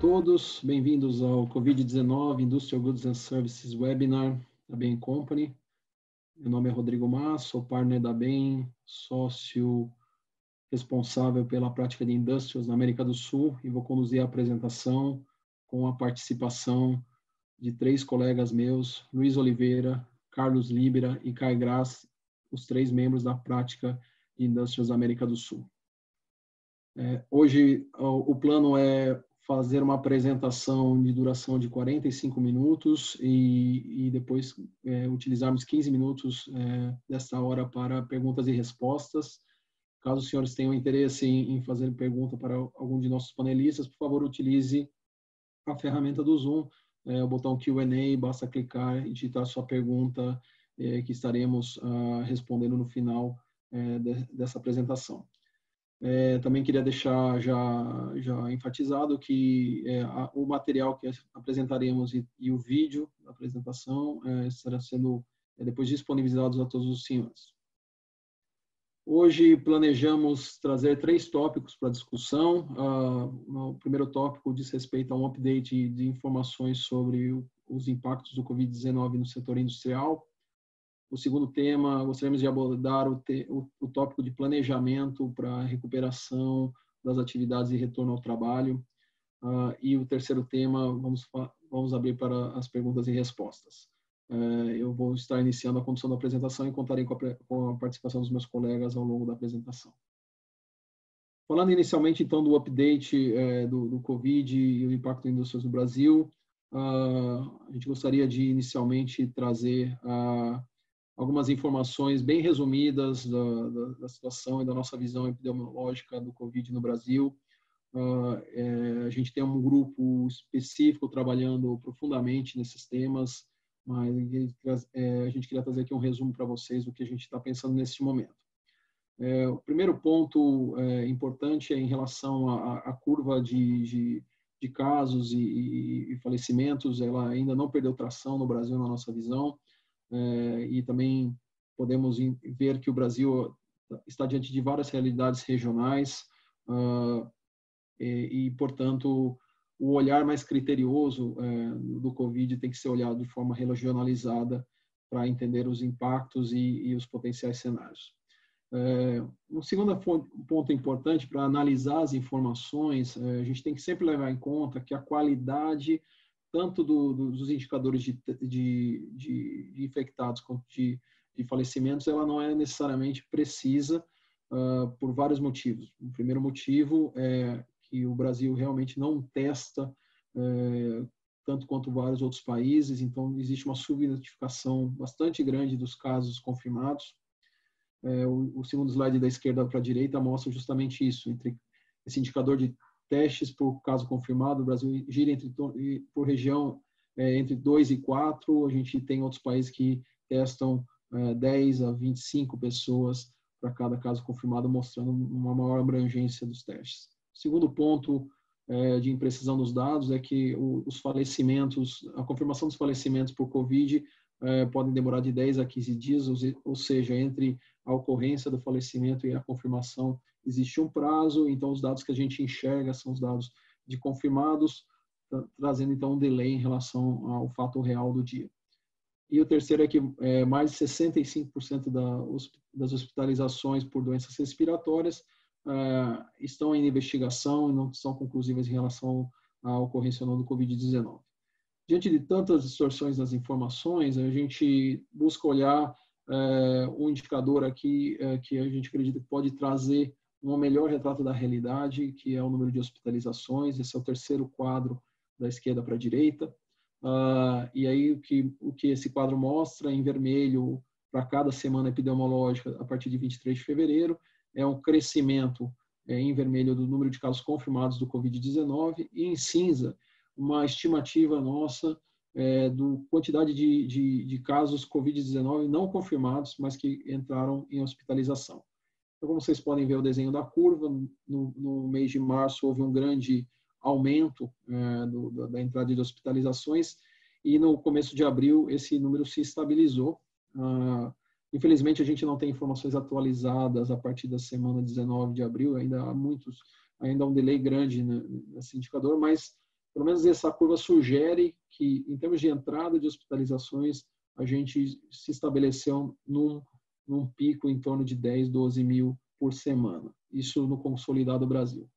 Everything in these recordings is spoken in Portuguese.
todos, bem-vindos ao Covid-19 Industrial Goods and Services Webinar da Bain Company. Meu nome é Rodrigo Mas, sou partner da Bain, sócio responsável pela prática de indústrias na América do Sul e vou conduzir a apresentação com a participação de três colegas meus, Luiz Oliveira, Carlos Libera e Kai Graz, os três membros da prática de indústrias da América do Sul. É, hoje o, o plano é fazer uma apresentação de duração de 45 minutos e, e depois é, utilizarmos 15 minutos é, dessa hora para perguntas e respostas. Caso os senhores tenham interesse em, em fazer pergunta para algum de nossos panelistas, por favor, utilize a ferramenta do Zoom, é, o botão Q&A, basta clicar e digitar sua pergunta é, que estaremos ah, respondendo no final é, de, dessa apresentação. É, também queria deixar já, já enfatizado que é, a, o material que apresentaremos e, e, o vídeo da apresentação é, sendo é, depois disponibilizados a todos os senhores. Hoje planejamos trazer três tópicos para discussão. Uh, o primeiro tópico diz respeito a um update de informações sobre o, os impactos do Covid-19 no setor industrial. O segundo tema, gostaríamos de abordar o, te, o, o tópico de planejamento para recuperação das atividades de retorno ao trabalho. Uh, e o terceiro tema, vamos, vamos abrir para as perguntas e respostas. Uh, eu vou estar iniciando a condução da apresentação e contarei com a, com a participação dos meus colegas ao longo da apresentação. Falando inicialmente, então, do update é, do, do, Covid e o impacto em indústrias no Brasil, uh, a gente gostaria de inicialmente trazer a algumas informações bem resumidas da, da, da, situação e da nossa visão epidemiológica do Covid no Brasil. Uh, é, a gente tem um grupo específico trabalhando profundamente nesses temas, mas é, a gente queria trazer aqui um resumo para vocês do que a gente está pensando nesse momento. É, o primeiro ponto é, importante é em relação à, à curva de, de, de casos e, e, e falecimentos, ela ainda não perdeu tração no Brasil, na nossa visão. É, e também podemos ver que o Brasil está diante de várias realidades regionais uh, e, portanto, o olhar mais criterioso é, do Covid tem que ser olhado de forma regionalizada para entender os impactos e, os potenciais cenários. É, um segundo ponto importante para analisar as informações, a gente tem que sempre levar em conta que a qualidade tanto do, do, dos indicadores de, de, de, de infectados quanto de, de, falecimentos, ela não é necessariamente precisa uh, por vários motivos. O primeiro motivo é que o Brasil realmente não testa uh, tanto quanto vários outros países, então existe uma subnotificação bastante grande dos casos confirmados. Uh, o, o segundo slide da esquerda para a direita mostra justamente isso, entre esse indicador de testes por caso confirmado, o Brasil gira entre, por região é, entre 2 e 4, a gente tem outros países que testam é, 10 a 25 pessoas para cada caso confirmado, mostrando uma maior abrangência dos testes. Segundo ponto é, de imprecisão dos dados é que o, os falecimentos, a confirmação dos falecimentos por Covid é, podem demorar de 10 a 15 dias, ou, seja, entre a ocorrência do falecimento e a confirmação existe um prazo, então os dados que a gente enxerga são os dados de confirmados, trazendo então um delay em relação ao fato real do dia. E o terceiro é que é, mais de 65% da, das hospitalizações por doenças respiratórias é, estão em investigação e não são conclusivas em relação à ocorrência ou não do Covid-19. Diante de tantas distorções das informações, a gente busca olhar é, um indicador aqui é, que a gente acredita que pode trazer um melhor retrato da realidade, que é o número de hospitalizações. Esse é o terceiro quadro da esquerda para a direita. Uh, e aí o que, o que esse quadro mostra em vermelho para cada semana epidemiológica a partir de 23 de fevereiro é um crescimento é, em vermelho do número de casos confirmados do Covid-19 e em cinza uma estimativa nossa é, do quantidade de, de, de casos Covid-19 não confirmados, mas que entraram em hospitalização. Então, como vocês podem ver o desenho da curva, no, no mês de março houve um grande aumento é, do, da entrada de hospitalizações e no começo de abril esse número se estabilizou. Ah, infelizmente, a gente não tem informações atualizadas a partir da semana 19 de abril, ainda há muitos, ainda há um delay grande nesse indicador, mas pelo menos essa curva sugere que, em termos de entrada de hospitalizações, a gente se estabeleceu num, num pico em torno de 10, 12 mil por semana. Isso no consolidado Brasil.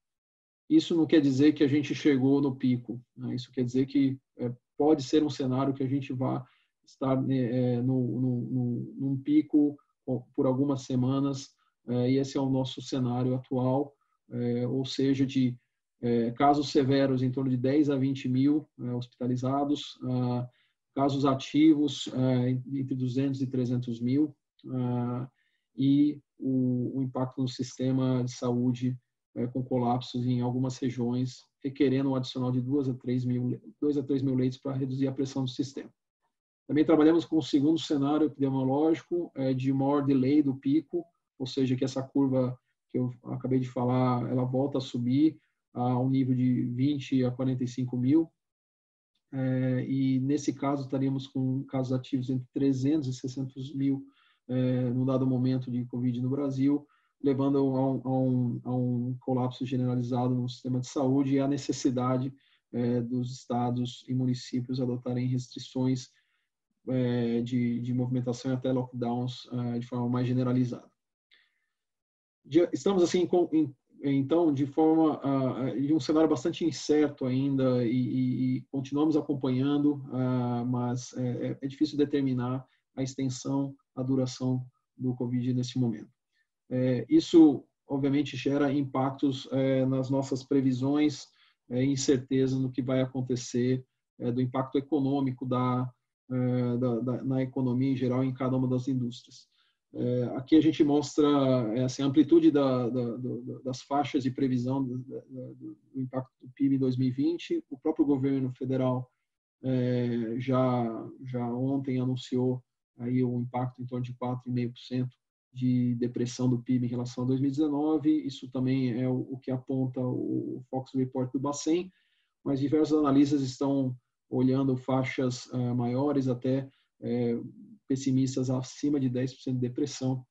Isso não quer dizer que a gente chegou no pico. Né? Isso quer dizer que é, pode ser um cenário que a gente vá estar né, é, no, no, no, num pico por algumas semanas. É, e esse é o nosso cenário atual, é, ou seja, de é, casos severos em torno de 10 a 20 mil é, hospitalizados, ah, casos ativos entre 200 e 300 mil, ah, e o, o, impacto no sistema de saúde é, com colapsos em algumas regiões, requerendo um adicional de 2 a 3 mil, 2 a 3 mil leitos para reduzir a pressão do sistema. Também trabalhamos com o segundo cenário epidemiológico é, de maior delay do pico, ou seja, que essa curva que eu acabei de falar, ela volta a subir a um nível de 20 a 45 mil. É, e nesse caso estaríamos com casos ativos entre 300 e 600 mil é, no dado momento de Covid no Brasil, levando a um, a um, a um colapso generalizado no sistema de saúde e a necessidade é, dos estados e municípios adotarem restrições é, de, de movimentação e até lockdowns é, de forma mais generalizada. Estamos assim com, então de forma uh, de um cenário bastante incerto ainda e, e continuamos acompanhando, uh, mas é, é, é, difícil determinar a extensão, a duração do Covid nesse momento. É, isso obviamente gera impactos é, nas nossas previsões, é, incerteza no que vai acontecer, é, do impacto econômico da, da, da, na economia em geral em cada uma das indústrias. É, aqui a gente mostra é, assim, a amplitude da, da, das faixas de previsão do, do, impacto do PIB em 2020. O próprio governo federal é, já, já ontem anunciou aí o impacto em torno de 4,5% de depressão do PIB em relação a 2019. Isso também é o, o que aponta o Fox Report do Bacen, mas diversos analistas estão olhando faixas uh, maiores até uh, pessimistas acima de 10% de depressão.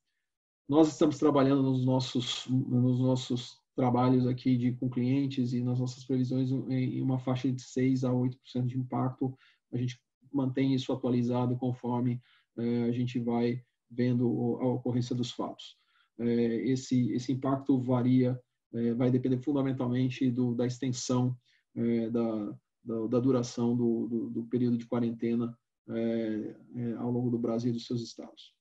Nós estamos trabalhando nos nossos, nos nossos trabalhos aqui de, com clientes e nas nossas previsões em uma faixa de 6 a 8% de impacto. A gente mantém isso atualizado conforme é, a gente vai vendo a ocorrência dos fatos. É, esse, esse impacto varia, é, vai depender fundamentalmente do, da extensão da, da, da, duração do, do, do período de quarentena é, é, ao longo do Brasil e dos seus estados.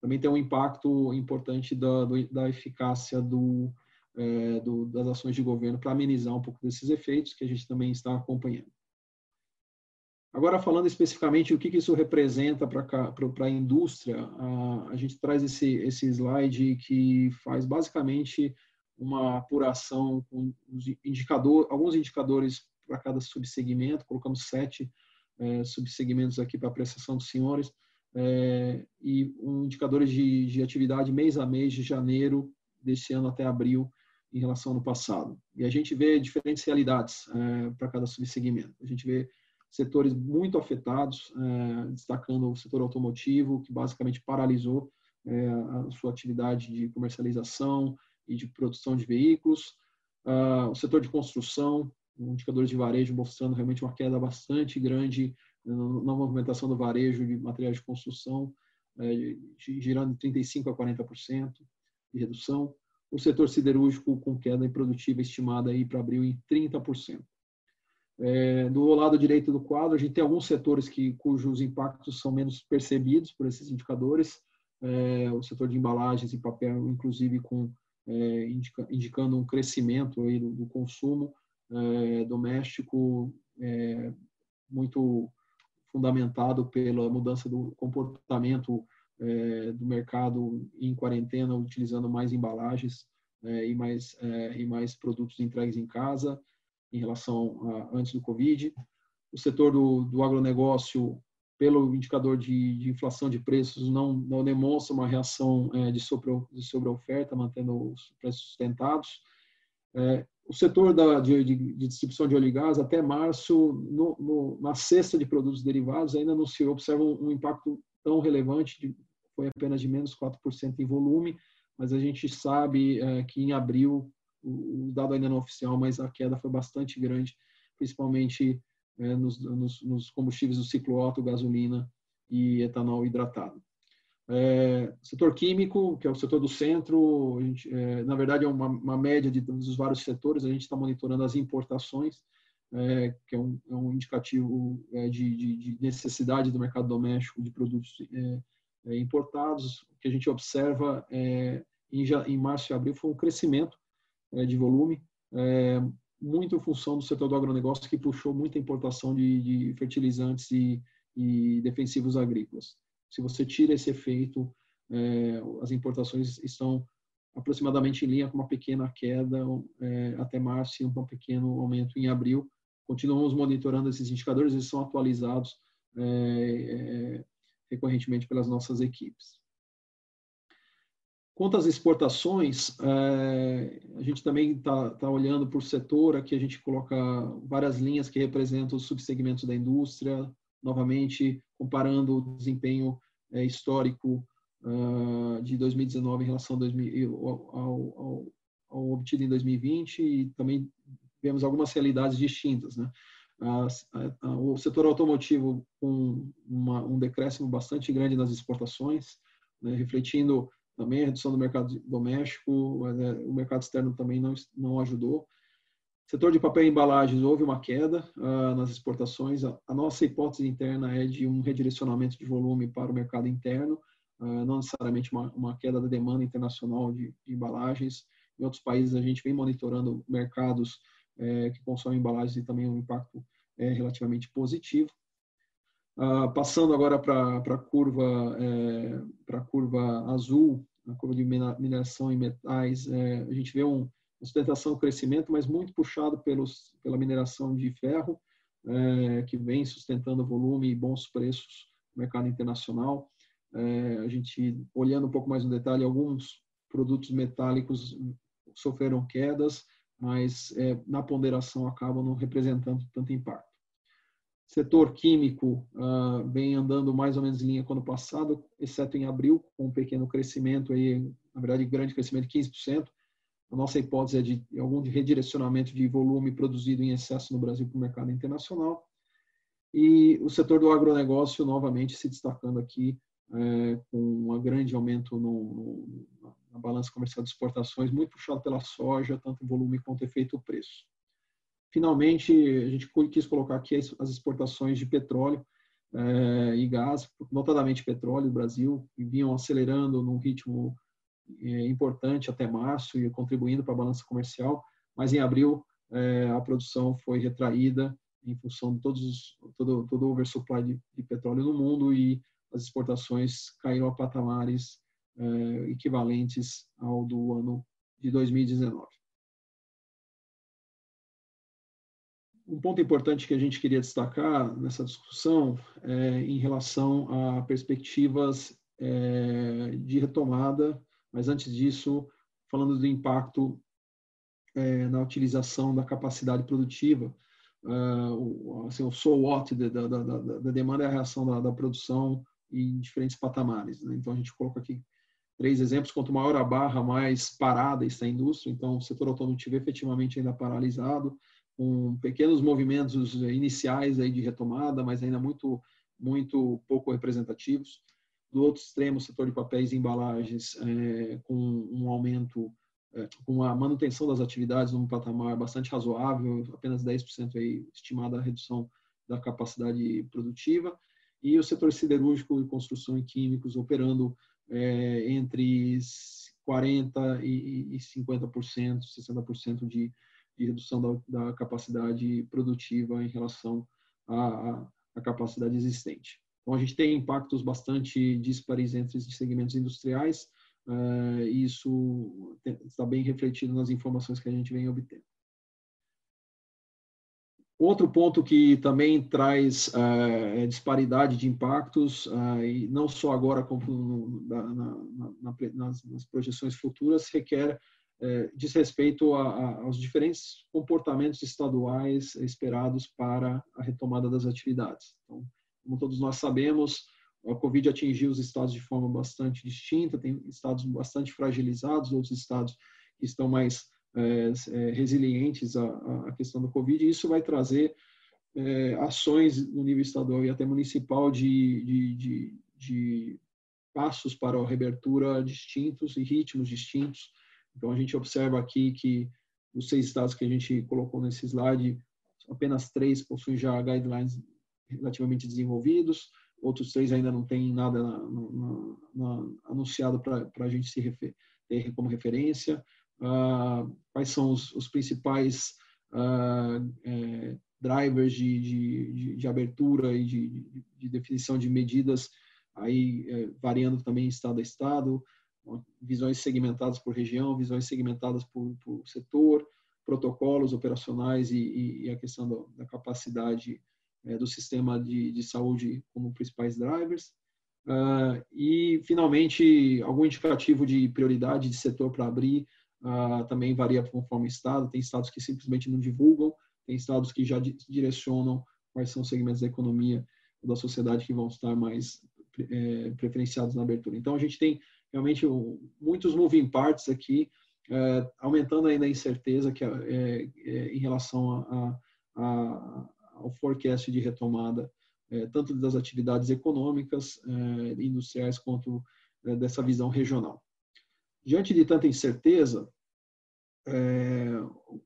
Também tem um impacto importante da, do, da eficácia do, é, do, das ações de governo para amenizar um pouco desses efeitos que a gente também está acompanhando. Agora, falando especificamente o que, que isso representa para a indústria, a, gente traz esse, esse slide que faz basicamente uma apuração com indicador, alguns indicadores para cada subsegmento, colocamos sete é, subsegmentos aqui para apreciação dos senhores, é, e um indicadores de, de atividade mês a mês, de janeiro desse ano até abril, em relação ao ano passado. E a gente vê diferentes realidades é, para cada subsegmento. A gente vê setores muito afetados, é, destacando o setor automotivo, que basicamente paralisou é, a sua atividade de comercialização e de produção de veículos. Uh, o setor de construção, indicadores de varejo mostrando realmente uma queda bastante grande na movimentação do varejo de materiais de construção, é, girando de 35% a 40% de redução. O setor siderúrgico com queda improdutiva estimada aí para abril em 30%. É, do lado direito do quadro, a gente tem alguns setores que, cujos impactos são menos percebidos por esses indicadores. É, o setor de embalagens e papel, inclusive, com, é, indica, indicando um crescimento aí do, do consumo, é, doméstico é, muito fundamentado pela mudança do comportamento é, do mercado em quarentena, utilizando mais embalagens é, e, mais, é, e mais produtos entregues em casa em relação a antes do Covid. O setor do, do agronegócio, pelo indicador de, de inflação de preços, não, não demonstra uma reação de, sobre, de sobre oferta, mantendo os preços sustentados. É, o setor da, de, de, de, distribuição de óleo e gás, até março, no, no, na cesta de produtos derivados, ainda não se observa um, um impacto tão relevante, de, foi apenas de menos 4% em volume, mas a gente sabe é, que em abril, o, o, dado ainda não oficial, mas a queda foi bastante grande, principalmente é, nos, nos, nos, combustíveis do ciclo Otto, gasolina e etanol hidratado. É, setor químico, que é o setor do centro, gente, é, na verdade é uma, uma, média de, dos vários setores, a gente está monitorando as importações, é, que é um, é um indicativo é, de, de, de, necessidade do mercado doméstico de produtos é, importados. O que a gente observa em, em, março e abril foi um crescimento de volume, muito em função do setor do agronegócio, que puxou muita importação de, de fertilizantes e, e, defensivos agrícolas. Se você tira esse efeito, é, as importações estão aproximadamente em linha com uma pequena queda é, até março e um pequeno aumento em abril. Continuamos monitorando esses indicadores, eles são atualizados é, é recorrentemente pelas nossas equipes. Quanto às exportações, é, a gente também está tá olhando por setor, aqui a gente coloca várias linhas que representam os subsegmentos da indústria, novamente comparando o desempenho é, histórico uh, de 2019 em relação ao, 2000, ao, ao, ao, obtido em 2020 e também vemos algumas realidades distintas. Né? o setor automotivo com uma, um decréscimo bastante grande nas exportações, né, refletindo também a redução do mercado doméstico, né, o mercado externo também não, não ajudou. Setor de papel e embalagens, houve uma queda uh, nas exportações. A, a, nossa hipótese interna é de um redirecionamento de volume para o mercado interno, uh, não necessariamente uma, uma, queda da demanda internacional de, de, embalagens. Em outros países, a gente vem monitorando mercados eh, que consomem embalagens e também um impacto eh, relativamente positivo. Uh, passando agora para a curva, é, para curva azul, a curva de mineração em metais, é, a gente vê um, sustentação, crescimento, mas muito puxado pelos, pela mineração de ferro, é, que vem sustentando volume e bons preços no mercado internacional. a gente, olhando um pouco mais no detalhe, alguns produtos metálicos sofreram quedas, mas na ponderação acabam não representando tanto impacto. Setor químico uh, vem andando mais ou menos em linha com o ano passado, exceto em abril, com um pequeno crescimento, aí, na verdade, grande crescimento de 15%. A nossa hipótese é de algum redirecionamento de volume produzido em excesso no Brasil para o mercado internacional. E o setor do agronegócio, novamente, se destacando aqui, é, com um grande aumento no, no, na balança comercial de exportações, muito puxado pela soja, tanto em volume quanto efeito preço. Finalmente, a gente quis colocar aqui as exportações de petróleo é, e gás, notadamente petróleo do Brasil, vinham acelerando num ritmo importante até março e contribuindo para a balança comercial, mas em abril é, a produção foi retraída em função de todos os, todo, todo o oversupply de, de petróleo no mundo e as exportações caíram a patamares equivalentes ao do ano de 2019. um ponto importante que a gente queria destacar nessa discussão é em relação a perspectivas é, de retomada, mas antes disso, falando do impacto é, na utilização da capacidade produtiva, uh, assim, o so what da, da, da, da, demanda é a reação da, da produção em diferentes patamares. Né? Então, a gente coloca aqui três exemplos. Quanto maior a barra, mais parada está a indústria. Então, o setor automotivo efetivamente ainda paralisado com pequenos movimentos iniciais aí de retomada, mas ainda muito muito pouco representativos. Do outro extremo, o setor de papéis e embalagens, é, com um aumento, é, com a manutenção das atividades num patamar bastante razoável, apenas 10% aí estimada a redução da capacidade produtiva. E o setor siderúrgico e construção e químicos operando é, entre 40% e 50%, 60% de de redução da, da capacidade produtiva em relação à, à, capacidade existente. Então, a gente tem impactos bastante dispares entre os segmentos industriais, uh, e isso está bem refletido nas informações que a gente vem obtendo. Outro ponto que também traz uh, disparidade de impactos, uh, e não só agora, como no, na, na, na, nas, nas, projeções futuras, requer é, diz respeito a, a, aos diferentes comportamentos estaduais esperados para a retomada das atividades. Então, como todos nós sabemos, a Covid atingiu os estados de forma bastante distinta, tem estados bastante fragilizados, outros estados que estão mais é, é, resilientes à, à, questão do Covid, e isso vai trazer é, ações no nível estadual e até municipal de, de, de, de passos para a reabertura distintos e ritmos distintos. Então, a gente observa aqui que os seis estados que a gente colocou nesse slide, apenas três possuem já guidelines relativamente desenvolvidos, outros três ainda não têm nada na, na, na, anunciado para a gente se refer, ter como referência. Uh, quais são os, os principais uh, é, drivers de, de, de, de, abertura e de, de, definição de medidas, aí é, variando também estado a estado, visões segmentadas por região, visões segmentadas por, por setor, protocolos operacionais e, e, e a questão da capacidade é, do sistema de, de, saúde como principais drivers. Uh, e, finalmente, algum indicativo de prioridade de setor para abrir uh, também varia conforme o estado. Tem estados que simplesmente não divulgam, tem estados que já direcionam quais são os segmentos da economia ou da sociedade que vão estar mais é, preferenciados na abertura. Então, a gente tem realmente muitos moving parts aqui, é, aumentando ainda a incerteza que é, é, em relação a, a, ao forecast de retomada, é, tanto das atividades econômicas, é, industriais, quanto é, dessa visão regional. Diante de tanta incerteza,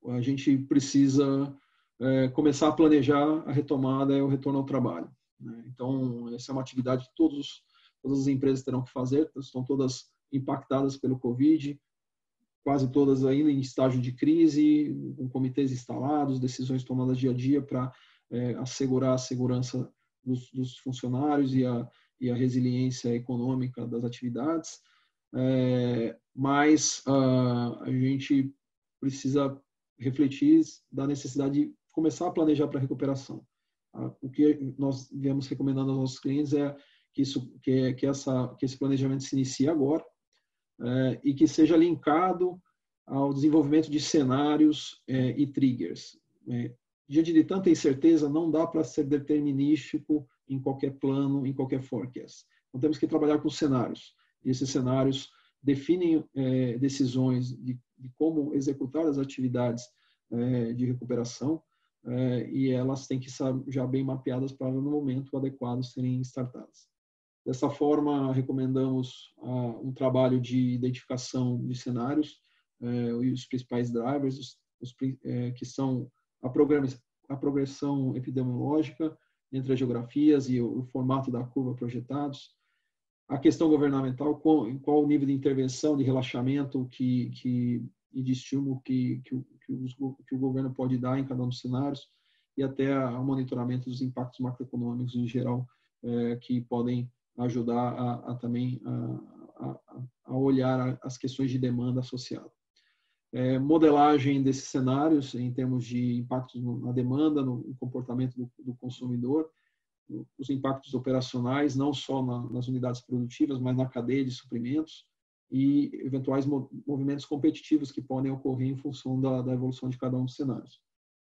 a gente precisa começar a planejar a retomada e o retorno ao trabalho. Né? Então, essa é uma atividade que todos, todas as empresas terão que fazer, estão todas impactadas pelo Covid, quase todas ainda em estágio de crise, com comitês instalados, decisões tomadas dia a dia para é, assegurar a segurança dos, dos funcionários e a, e a, resiliência econômica das atividades, é, mas uh, a gente precisa refletir da necessidade de começar a planejar para a recuperação. Uh, o que nós viemos recomendando aos nossos clientes é que isso, que, que essa, que esse planejamento se inicie agora é, e que seja linkado ao desenvolvimento de cenários é, e triggers. É, diante de tanta incerteza, não dá para ser determinístico em qualquer plano, em qualquer forecast. Então, temos que trabalhar com cenários. E esses cenários definem é, decisões de, de, como executar as atividades é, de recuperação é, e elas têm que estar já bem mapeadas para, no momento adequado, serem startadas. Dessa forma, recomendamos ah, um trabalho de identificação de cenários e os principais drivers, os, os que são a, progressão epidemiológica entre as geografias e o, formato da curva projetados, a questão governamental, qual, qual o nível de intervenção, de relaxamento que, que, e de estímulo que, que, que, os, que o governo pode dar em cada um dos cenários, e até o monitoramento dos impactos macroeconômicos em geral, é, que podem ajudar a, a também a, a, a olhar as questões de demanda associada é, modelagem desses cenários em termos de impactos na demanda, no comportamento do, do consumidor, os impactos operacionais, não só na, nas unidades produtivas, mas na cadeia de suprimentos e eventuais movimentos competitivos que podem ocorrer em função da, da evolução de cada um dos cenários.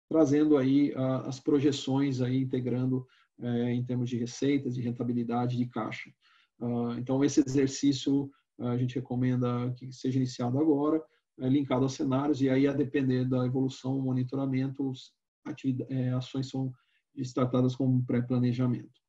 Trazendo aí a, as projeções, aí, integrando é, em termos de receitas, de rentabilidade, de caixa. Uh, então, esse exercício a gente recomenda que seja iniciado agora, linkado aos cenários, e aí, a depender da evolução, monitoramento, é, ações são tratadas como pré-planejamento.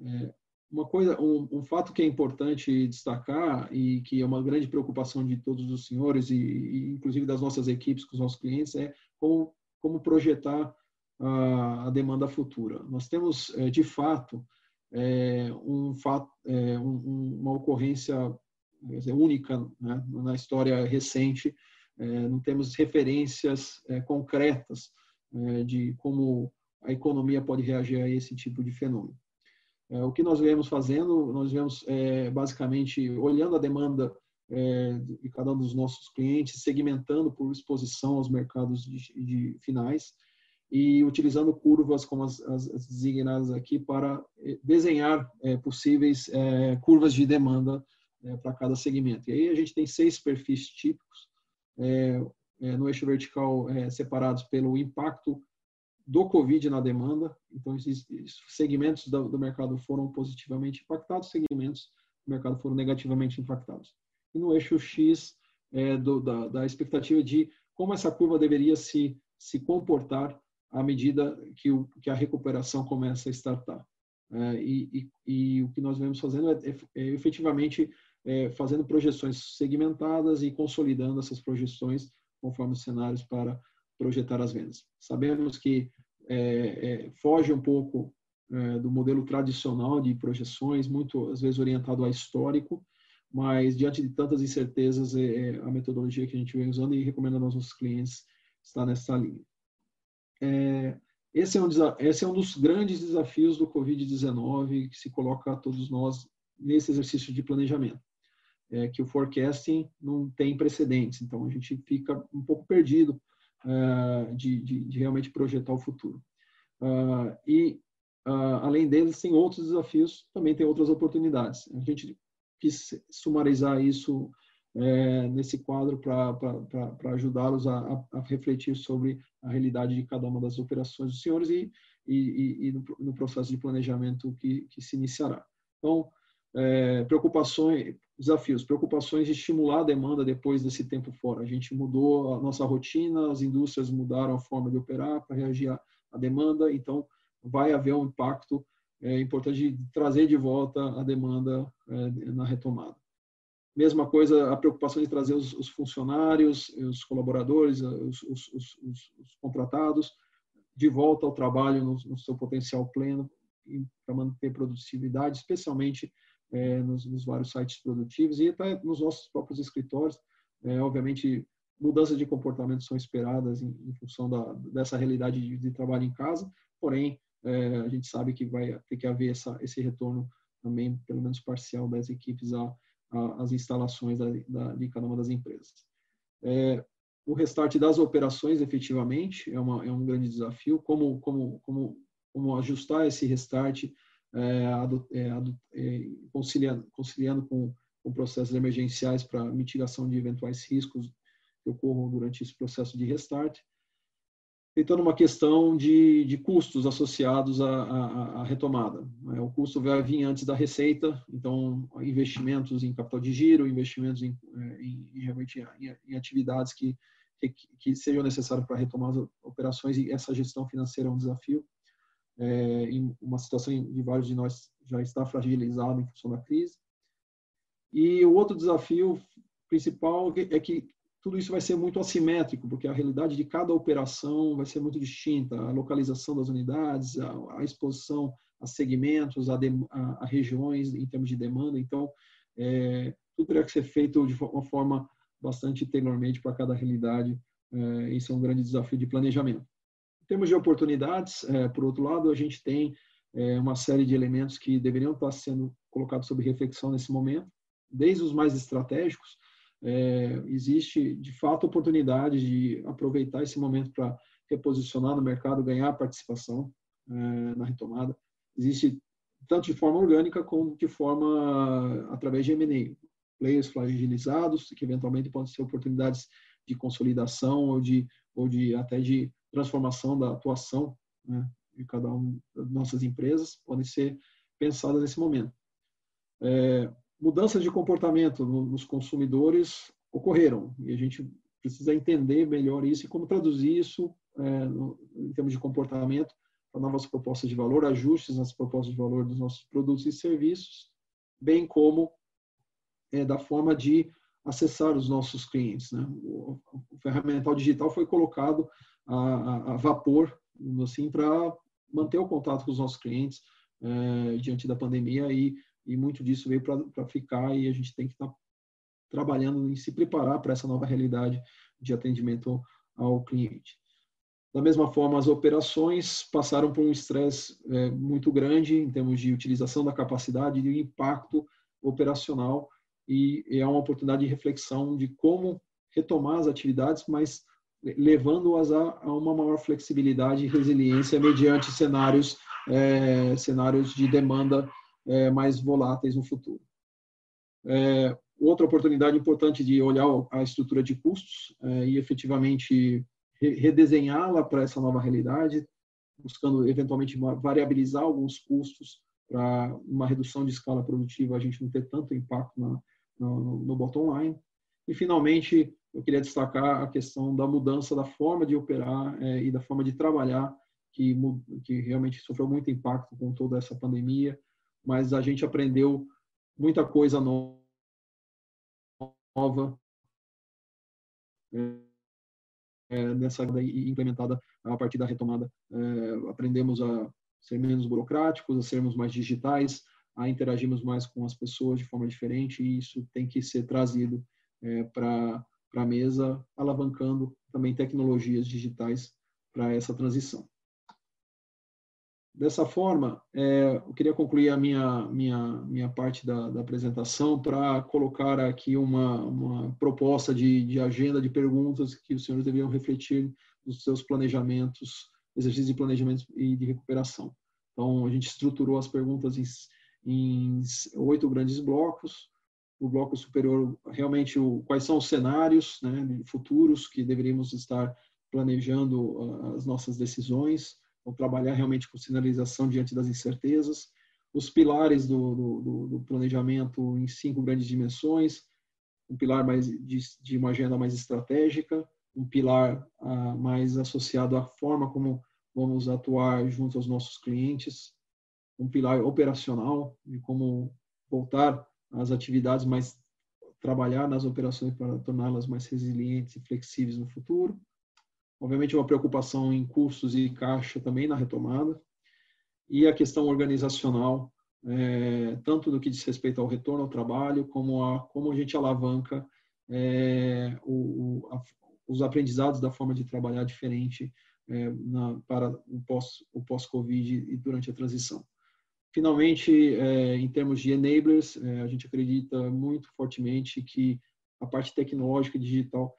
É, uma coisa, um, um, fato que é importante destacar e que é uma grande preocupação de todos os senhores e, e inclusive das nossas equipes com os nossos clientes é como, como projetar a, a demanda futura. Nós temos, é, de fato, é, um fato é, um, uma ocorrência dizer, única né, na história recente. É, não temos referências é, concretas é, de como a economia pode reagir a esse tipo de fenômeno. É, o que nós viemos fazendo, nós viemos é, basicamente olhando a demanda é, de cada um dos nossos clientes, segmentando por exposição aos mercados de, de finais e utilizando curvas como as, as, as designadas aqui para desenhar possíveis curvas de demanda é, para cada segmento. E aí a gente tem seis perfis típicos é, é, no eixo vertical é, separados pelo impacto do Covid na demanda. Então, esses segmentos do, do mercado foram positivamente impactados, segmentos do mercado foram negativamente impactados. E no eixo X, é, do, da, da, expectativa de como essa curva deveria se, se comportar à medida que, o, que a recuperação começa a startar. É, e, e, e, o que nós vemos fazendo é, é efetivamente é, fazendo projeções segmentadas e consolidando essas projeções conforme os cenários para projetar as vendas. Sabemos que é, foge um pouco do modelo tradicional de projeções, muito às vezes orientado a histórico, mas diante de tantas incertezas, é, a metodologia que a gente vem usando e recomendando aos nossos clientes está nessa linha. É, esse, é um, esse é um dos grandes desafios do Covid-19 que se coloca a todos nós nesse exercício de planejamento. É que o forecasting não tem precedentes, então a gente fica um pouco perdido uh, de, de, de, realmente projetar o futuro. Uh, e, uh, além deles, tem outros desafios, também tem outras oportunidades. A gente quis sumarizar isso é, nesse quadro para ajudá-los a, a, refletir sobre a realidade de cada uma das operações dos senhores e, e, e no, no, processo de planejamento que, que se iniciará. Então, é, preocupações, desafios, preocupações de estimular a demanda depois desse tempo fora. A gente mudou a nossa rotina, as indústrias mudaram a forma de operar para reagir à, demanda, então vai haver um impacto é importante trazer de volta a demanda é, na retomada. Mesma coisa, a preocupação de trazer os, os funcionários, os colaboradores, os, os, os, contratados de volta ao trabalho no, no seu potencial pleno para manter produtividade, especialmente é, nos, nos, vários sites produtivos e até nos nossos próprios escritórios. É, obviamente, mudanças de comportamento são esperadas em, em função da, dessa realidade de, de trabalho em casa, porém, é, a gente sabe que vai ter que haver essa, esse retorno também, pelo menos parcial, das equipes às instalações da, da, de cada uma das empresas. É, o restart das operações, efetivamente, é, uma, é um grande desafio. Como, como, como, como ajustar esse restart, conciliando, conciliando com, com processos emergenciais para mitigação de eventuais riscos que ocorram durante esse processo de restart tentando uma questão de, de custos associados à, à, à retomada. Né? O custo vai vir antes da receita, então investimentos em capital de giro, investimentos em, é, em, em, em atividades que, que, que, sejam necessárias para retomar as operações e essa gestão financeira é um desafio. É, em uma situação de vários de nós já está fragilizado em função da crise. E o outro desafio principal é que tudo isso vai ser muito assimétrico, porque a realidade de cada operação vai ser muito distinta, a localização das unidades, a, a exposição a segmentos, a, de, a, a, regiões em termos de demanda. Então, é, tudo terá que ser feito de uma forma bastante tailor-made para cada realidade. É, isso é um grande desafio de planejamento. Termos de oportunidades, é, por outro lado, a gente tem é, uma série de elementos que deveriam estar sendo colocados sob reflexão nesse momento, desde os mais estratégicos, é, existe de fato oportunidade de aproveitar esse momento para reposicionar no mercado, ganhar participação é, na retomada. Existe tanto de forma orgânica como de forma através de M&A, players fragilizados que eventualmente podem ser oportunidades de consolidação ou de ou de até de transformação da atuação né, de cada uma das nossas empresas podem ser pensadas nesse momento. É, mudanças de comportamento nos consumidores ocorreram e a gente precisa entender melhor isso e como traduzir isso é, no, em termos de comportamento para novas propostas de valor, ajustes nas propostas de valor dos nossos produtos e serviços, bem como é, da forma de acessar os nossos clientes. Né? O, o ferramental digital foi colocado a, a, vapor, assim, para manter o contato com os nossos clientes é, diante da pandemia e e muito disso veio para ficar e a gente tem que estar tá trabalhando em se preparar para essa nova realidade de atendimento ao cliente. Da mesma forma, as operações passaram por um estresse é, muito grande em termos de utilização da capacidade e impacto operacional e é uma oportunidade de reflexão de como retomar as atividades, mas levando-as a, a, uma maior flexibilidade e resiliência mediante cenários, é, cenários de demanda é, mais voláteis no futuro. É, outra oportunidade importante de olhar a estrutura de custos é, e efetivamente redesenhá-la para essa nova realidade, buscando eventualmente variabilizar alguns custos para uma redução de escala produtiva, a gente não ter tanto impacto na, no, no bottom line. E, finalmente, eu queria destacar a questão da mudança da forma de operar é, e da forma de trabalhar, que, que realmente sofreu muito impacto com toda essa pandemia, mas a gente aprendeu muita coisa nova é, nessa implementada a partir da retomada. É, aprendemos a ser menos burocráticos, a sermos mais digitais, a interagirmos mais com as pessoas de forma diferente e isso tem que ser trazido é, para a mesa, alavancando também tecnologias digitais para essa transição. Dessa forma, é, eu queria concluir a minha, minha, minha parte da, da apresentação para colocar aqui uma, uma proposta de, de agenda de perguntas que os senhores deveriam refletir nos seus planejamentos, exercícios de planejamento e de recuperação. Então, a gente estruturou as perguntas em, em oito grandes blocos. O bloco superior, realmente, o, quais são os cenários né, futuros que deveríamos estar planejando uh, as nossas decisões ou trabalhar realmente com sinalização diante das incertezas. Os pilares do, do, do planejamento em cinco grandes dimensões, um pilar mais de, de uma agenda mais estratégica, um pilar uh, mais associado à forma como vamos atuar junto aos nossos clientes, um pilar operacional de como voltar às atividades mais trabalhar nas operações para torná-las mais resilientes e flexíveis no futuro, Obviamente, uma preocupação em custos e caixa também na retomada. E a questão organizacional, é, tanto do que diz respeito ao retorno ao trabalho, como a como a gente alavanca é, o, a, os aprendizados da forma de trabalhar diferente é, na, para o pós o pós-Covid e durante a transição. Finalmente, é, em termos de enablers, é, a gente acredita muito fortemente que a parte tecnológica digital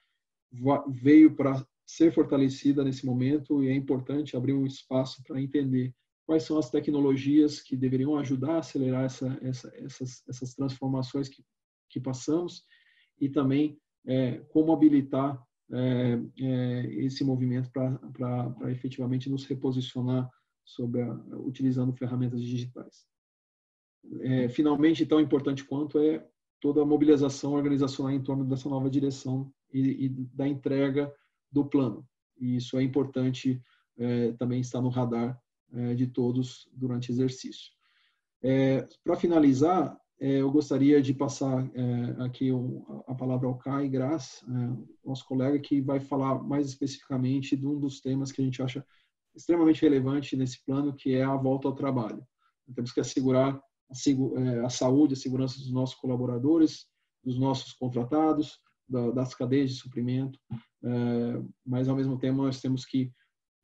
veio para ser fortalecida nesse momento e é importante abrir um espaço para entender quais são as tecnologias que deveriam ajudar a acelerar essa, essa, essas, essas transformações que, que passamos e também é, como habilitar é, é, esse movimento para efetivamente nos reposicionar sobre a, utilizando ferramentas digitais. É, finalmente, tão importante quanto é toda a mobilização organizacional em torno dessa nova direção e, e da entrega do plano. E isso é importante é, também estar no radar é, de todos durante o exercício. É, Para finalizar, é, eu gostaria de passar é, aqui a palavra ao Kai Graz, nosso colega, que vai falar mais especificamente de um dos temas que a gente acha extremamente relevante nesse plano, que é a volta ao trabalho. Temos que assegurar a, a saúde, a segurança dos nossos colaboradores, dos nossos contratados, das cadeias de suprimento, é, mas ao mesmo tempo nós temos que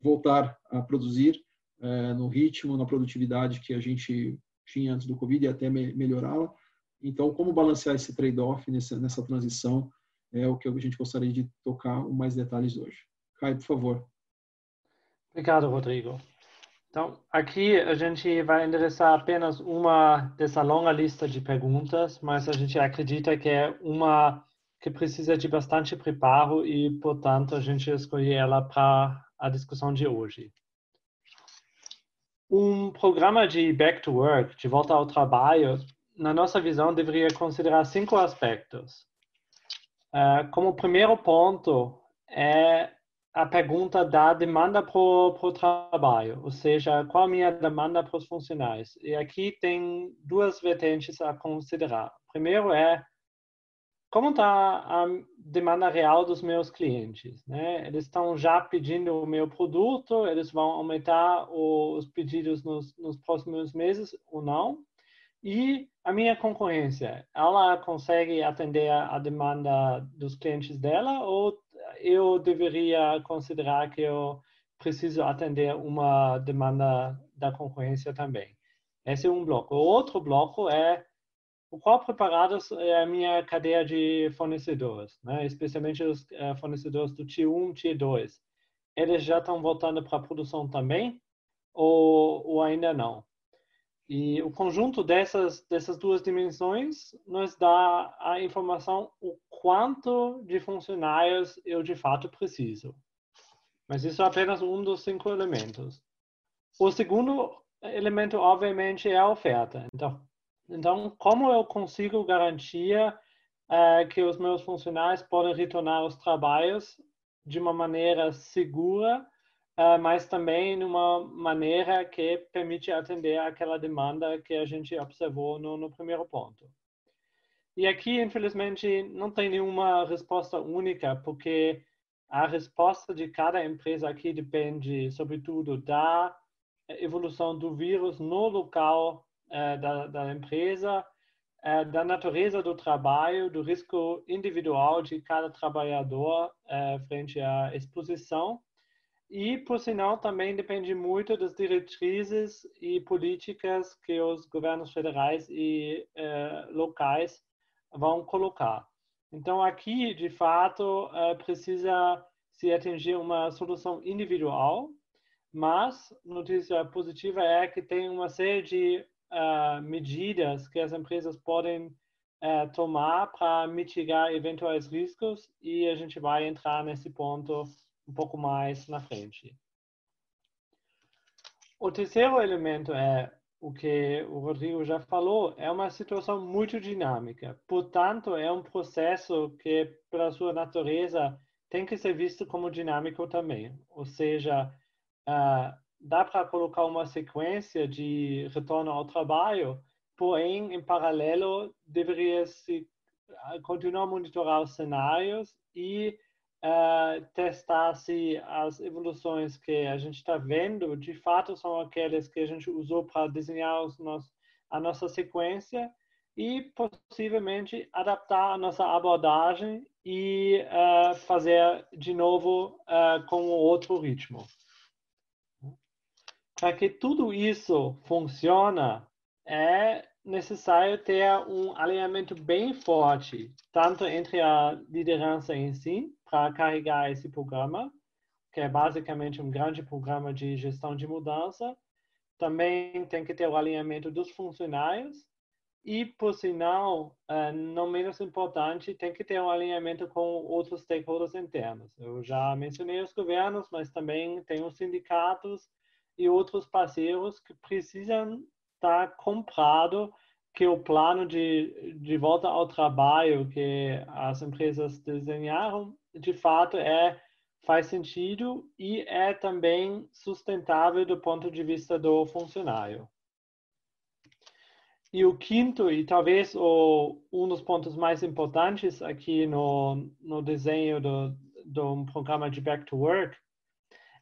voltar a produzir é, no ritmo, na produtividade que a gente tinha antes do Covid e até melhorá-la. Então, como balancear esse trade-off nessa, nessa transição é o que a gente gostaria de tocar com mais detalhes hoje. Caio, por favor. Obrigado, Rodrigo. Então, aqui a gente vai endereçar apenas uma dessa longa lista de perguntas, mas a gente acredita que é uma que precisa de bastante preparo e, portanto, a gente escolhe ela para a discussão de hoje. Um programa de back to work, de volta ao trabalho, na nossa visão, deveria considerar cinco aspectos. Uh, como primeiro ponto, é a pergunta da demanda para o trabalho, ou seja, qual a minha demanda para os funcionários. E aqui tem duas vertentes a considerar. Primeiro é como está a demanda real dos meus clientes? Né? Eles estão já pedindo o meu produto, eles vão aumentar os pedidos nos, nos próximos meses ou não? E a minha concorrência, ela consegue atender a, demanda dos clientes dela ou eu deveria considerar que eu preciso atender uma demanda da concorrência também? Esse é um bloco. O outro bloco é o qual preparados é a minha cadeia de fornecedores, né? especialmente os uh, fornecedores do Tier 1, Tier 2. Eles já estão voltando para a produção também ou, ou ainda não? E o conjunto dessas, dessas duas dimensões nos dá a informação o quanto de funcionários eu de fato preciso. Mas isso é apenas um dos cinco elementos. O segundo elemento, obviamente, é a oferta. Então, então, como eu consigo garantir uh, que os meus funcionários podem retornar aos trabalhos de uma maneira segura, mas também de uma maneira que permite atender aquela demanda que a gente observou no, no primeiro ponto. E aqui, infelizmente, não tem nenhuma resposta única, porque a resposta de cada empresa aqui depende, sobretudo, da evolução do vírus no local uh, da, da, empresa, uh, da natureza do trabalho, do risco individual de cada trabalhador uh, frente à exposição. E, por sinal, também depende muito das diretrizes e políticas que os governos federais e locais vão colocar. Então, aqui, de fato, precisa se atingir uma solução individual mas notícia positiva é que tem uma série de uh, medidas que as empresas podem tomar para mitigar eventuais riscos e a gente vai entrar nesse ponto um pouco mais na frente. O terceiro elemento é o que o Rodrigo já falou, é uma situação muito dinâmica. Portanto, é um processo que, pela sua natureza, tem que ser visto como dinâmico também. Ou seja, uh, dá para colocar uma sequência de retorno ao trabalho, porém, em paralelo, deveria se ah, continuar a monitorar os cenários e uh, testar se as evoluções que a gente está vendo, de fato, são aquelas que a gente usou para desenhar nos, a nossa sequência e possivelmente adaptar a nossa abordagem e uh, fazer de novo uh, com outro ritmo. Para que tudo isso funcione, é necessário ter um alinhamento bem forte, tanto entre a liderança em si, para carregar esse programa, que é basicamente um grande programa de gestão de mudança. Também tem que ter o alinhamento dos funcionários e, por sinal, eh, não menos importante, tem que ter um alinhamento com outros stakeholders internos. Eu já mencionei os governos, mas também tem os sindicatos e outros parceiros que precisam estar comprado que o plano de, de volta ao trabalho que as empresas desenharam, de fato, é faz sentido e é também sustentável do ponto de vista do funcionário. E o quinto, e talvez o, um dos pontos mais importantes aqui no, no desenho do, do programa de Back to Work,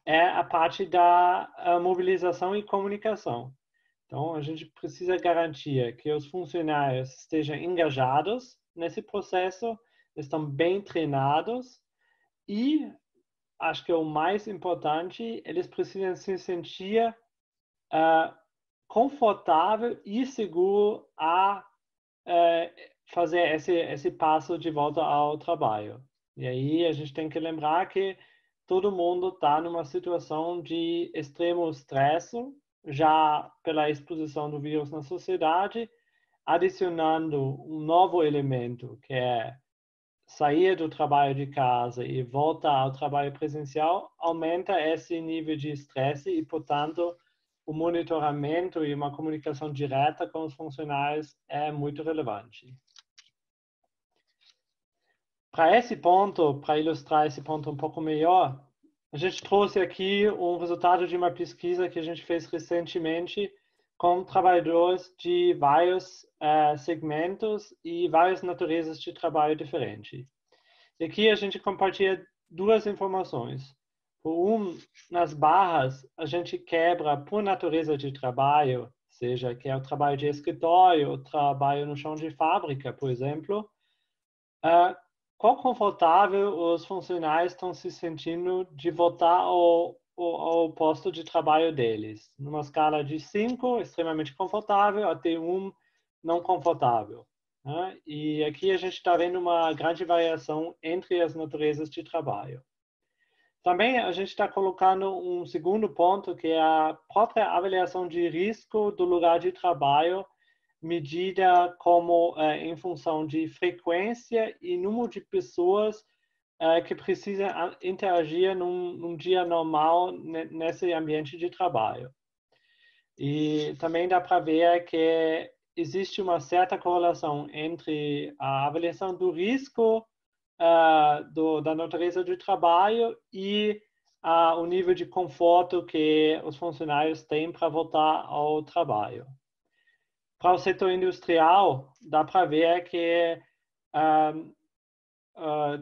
é a parte da mobilização e comunicação. Então, a gente precisa garantir que os funcionários estejam engajados nesse processo, estão bem treinados e, acho que o mais importante, eles precisam se sentir uh, confortável e seguro a uh, fazer esse, esse passo de volta ao trabalho. E aí a gente tem que lembrar que todo mundo está numa situação de extremo estresse, já pela exposição do vírus na sociedade, adicionando um novo elemento, que é sair do trabalho de casa e voltar ao trabalho presencial, aumenta esse nível de estresse e, portanto, o monitoramento e uma comunicação direta com os funcionários é muito relevante. Para esse ponto, para ilustrar esse ponto um pouco melhor, a gente trouxe aqui um resultado de uma pesquisa que a gente fez recentemente com trabalhadores de vários uh, segmentos e várias naturezas de trabalho diferentes. E aqui a gente compartilha duas informações. Por um, nas barras, a gente quebra por natureza de trabalho, seja que é o trabalho de escritório, o trabalho no chão de fábrica, por exemplo, uh, quão confortável os funcionários estão se sentindo de voltar ao, ao, posto de trabalho deles. Numa escala de 5, extremamente confortável, até 1, um, não confortável. Né? E aqui a gente está vendo uma grande variação entre as naturezas de trabalho. Também a gente está colocando um segundo ponto, que é a própria avaliação de risco do lugar de trabalho medida como uh, em função de frequência e número de pessoas uh, que precisam interagir num, num, dia normal nesse ambiente de trabalho. E também dá para ver que existe uma certa correlação entre a avaliação do risco uh, do, da natureza do trabalho e uh, o nível de conforto que os funcionários têm para voltar ao trabalho. Para o setor industrial, dá para ver que uh,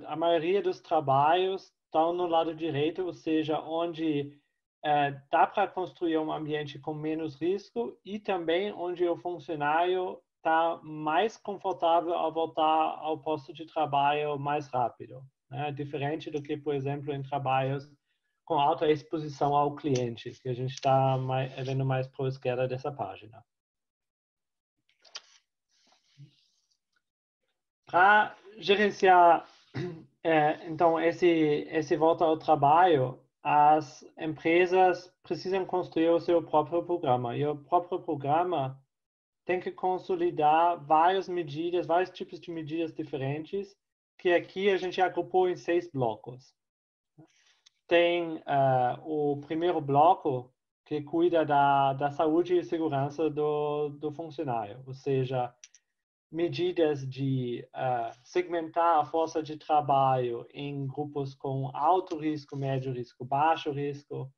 a maioria dos trabalhos estão no lado direito, ou seja, onde é, dá para construir um ambiente com menos risco e também onde o funcionário está mais confortável ao voltar ao posto de trabalho mais rápido. Né? Diferente do que, por exemplo, em trabalhos com alta exposição ao cliente, que a gente está vendo mais para a esquerda dessa página. Para gerenciar é, então, esse, esse volta ao trabalho, as empresas precisam construir o seu próprio programa. E o próprio programa tem que consolidar várias medidas, vários tipos de medidas diferentes, que aqui a gente agrupou em seis blocos. Tem uh, o primeiro bloco, que cuida da, da saúde e segurança do, do funcionário, ou seja, medidas de uh, segmentar a força de trabalho em grupos com alto risco, médio risco, baixo risco,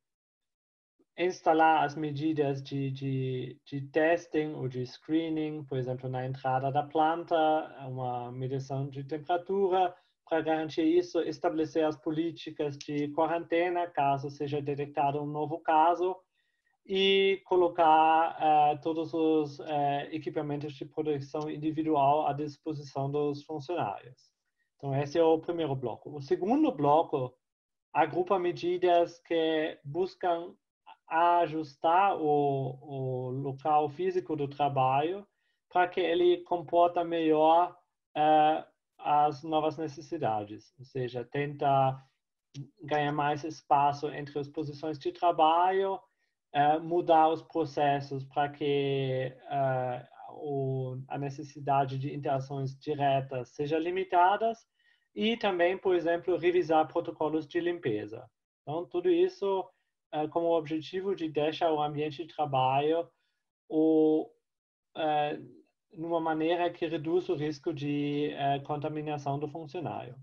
instalar as medidas de, de, de testing ou de screening, por exemplo, na entrada da planta, uma medição de temperatura, para garantir isso, estabelecer as políticas de quarentena, caso seja detectado um novo caso, e colocar uh, todos os uh, equipamentos de proteção individual à disposição dos funcionários. Então, esse é o primeiro bloco. O segundo bloco agrupa medidas que buscam ajustar o, o local físico do trabalho para que ele comporta melhor uh, as novas necessidades, ou seja, tenta ganhar mais espaço entre as posições de trabalho, uh, mudar os processos para que uh, o, a necessidade de interações diretas seja limitada e também, por exemplo, revisar protocolos de limpeza. Então, tudo isso uh, com o objetivo de deixar o ambiente de trabalho o, numa maneira que reduz o risco de contaminação do funcionário.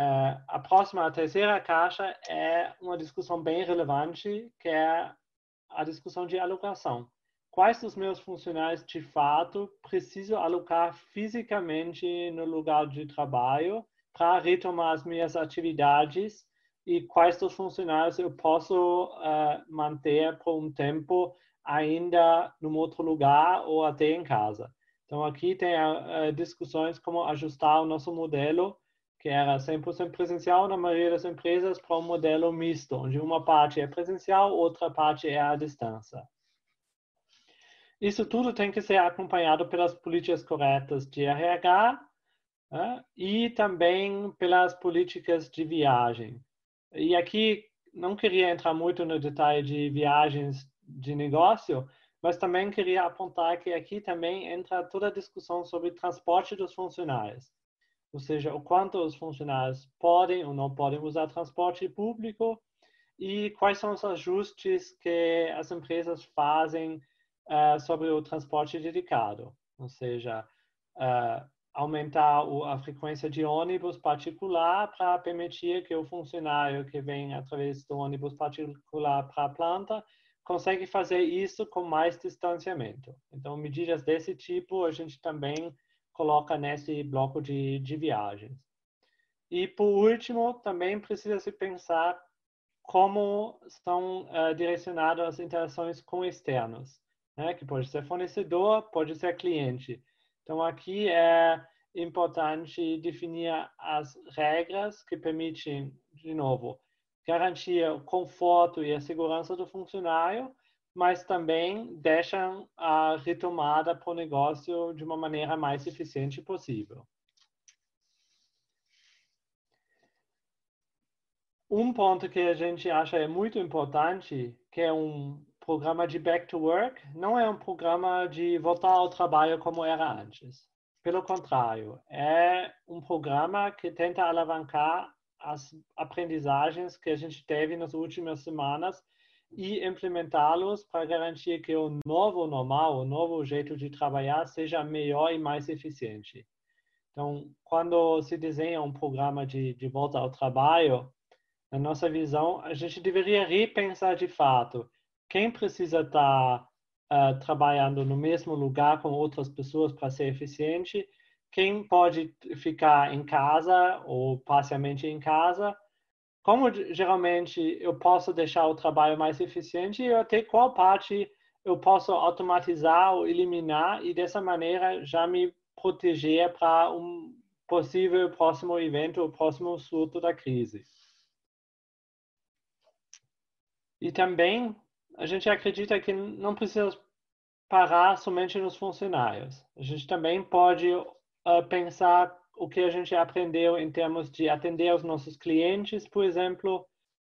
Uh, a próxima, a terceira caixa, é uma discussão bem relevante, que é a discussão de alocação. Quais dos meus funcionários, de fato, preciso alocar fisicamente no lugar de trabalho para retomar as minhas atividades e quais dos funcionários eu posso uh, manter por um tempo ainda num outro lugar ou até em casa. Então, aqui tem uh, discussões como ajustar o nosso modelo que era 100% presencial na maioria das empresas, para um modelo misto, onde uma parte é presencial, outra parte é à distância. Isso tudo tem que ser acompanhado pelas políticas corretas de RH né? e também pelas políticas de viagem. E aqui não queria entrar muito no detalhe de viagens de negócio, mas também queria apontar que aqui também entra toda a discussão sobre transporte dos funcionários ou seja, o quanto os funcionários podem ou não podem usar transporte público e quais são os ajustes que as empresas fazem uh, sobre o transporte dedicado, ou seja, uh, aumentar a frequência de ônibus particular para permitir que o funcionário que vem através do ônibus particular para a planta consegue fazer isso com mais distanciamento. Então, medidas desse tipo a gente também coloca nesse bloco de, de viagens. E, por último, também precisa se pensar como são uh, direcionadas as interações com externos, né? que pode ser fornecedor, pode ser cliente. Então, aqui é importante definir as regras que permitem, de novo, garantir o conforto e a segurança do funcionário, mas também deixam a retomada para o negócio de uma maneira mais eficiente possível. Um ponto que a gente acha é muito importante, que é um programa de back to work, não é um programa de voltar ao trabalho como era antes. Pelo contrário, é um programa que tenta alavancar as aprendizagens que a gente teve nas últimas semanas e implementá-los para garantir que o novo normal, o novo jeito de trabalhar seja melhor e mais eficiente. Então, quando se desenha um programa de, de volta ao trabalho, na nossa visão, a gente deveria repensar de fato quem precisa estar uh, trabalhando no mesmo lugar com outras pessoas para ser eficiente, quem pode ficar em casa ou parcialmente em casa, como geralmente eu posso deixar o trabalho mais eficiente e até qual parte eu posso automatizar ou eliminar e dessa maneira já me proteger para um possível próximo evento, o próximo surto da crise. E também a gente acredita que não precisa parar somente nos funcionários. A gente também pode uh, pensar o que a gente aprendeu em termos de atender os nossos clientes, por exemplo.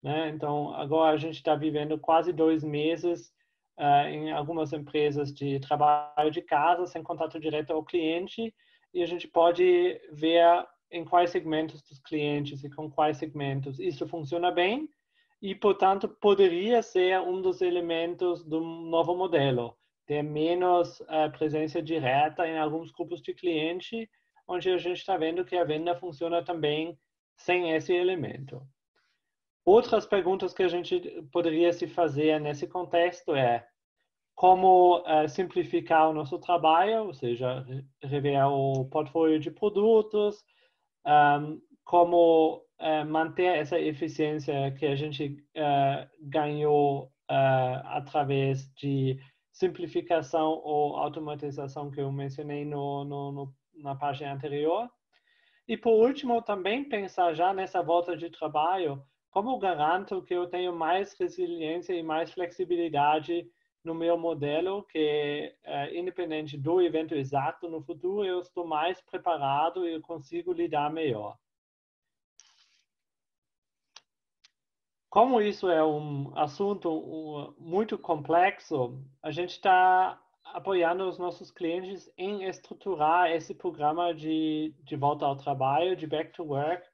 Né? Então, agora a gente está vivendo quase dois meses uh, em algumas empresas de trabalho de casa, sem contato direto ao cliente, e a gente pode ver em quais segmentos dos clientes e com quais segmentos isso funciona bem, e, portanto, poderia ser um dos elementos do novo modelo, ter menos uh, presença direta em alguns grupos de cliente, onde a gente está vendo que a venda funciona também sem esse elemento. Outras perguntas que a gente poderia se fazer nesse contexto é como uh, simplificar o nosso trabalho, ou seja, rever o portfólio de produtos, um, como uh, manter essa eficiência que a gente uh, ganhou através de simplificação ou automatização que eu mencionei no, no, no, na página anterior. E por último, também pensar já nessa volta de trabalho, como garanto que eu tenho mais resiliência e mais flexibilidade no meu modelo, que uh, independente do evento exato no futuro, eu estou mais preparado e consigo lidar melhor. Como isso é um assunto muito complexo, a gente está apoiando os nossos clientes em estruturar esse programa de, de volta ao trabalho, de back to work,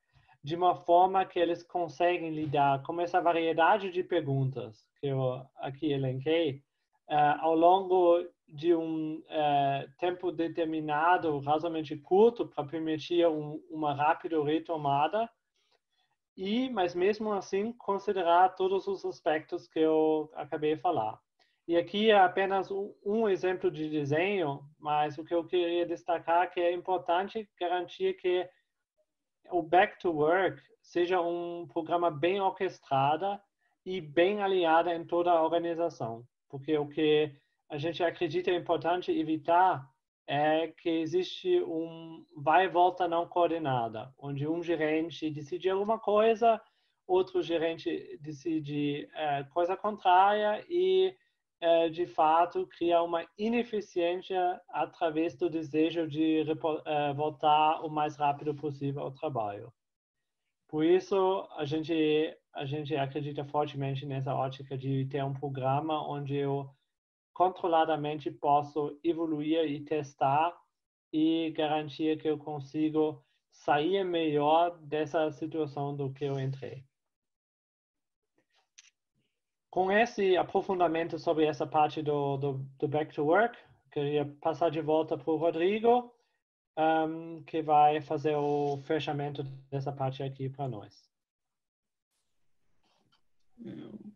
de uma forma que eles conseguem lidar com essa variedade de perguntas que eu aqui elenquei uh, ao longo de um uh, tempo determinado, razoavelmente curto, para permitir um, uma rápida retomada, e, mas mesmo assim, considerar todos os aspectos que eu acabei de falar. E aqui é apenas um, exemplo de desenho, mas o que eu queria destacar é que é importante garantir que o Back to Work seja um programa bem orquestrado e bem alinhado em toda a organização porque o que a gente acredita é importante evitar é que existe um vai e volta não coordenada, onde um gerente decide alguma coisa, outro gerente decide é, coisa contrária e, de fato, cria uma ineficiência através do desejo de é, voltar o mais rápido possível ao trabalho. Por isso, a gente, a gente acredita fortemente nessa ótica de ter um programa onde eu controladamente posso evoluir e testar e garantir que eu consigo sair melhor dessa situação do que eu entrei. Com esse aprofundamento sobre essa parte do, do, do Back to Work, queria passar de volta para o Rodrigo um, que vai fazer o fechamento dessa parte aqui para nós.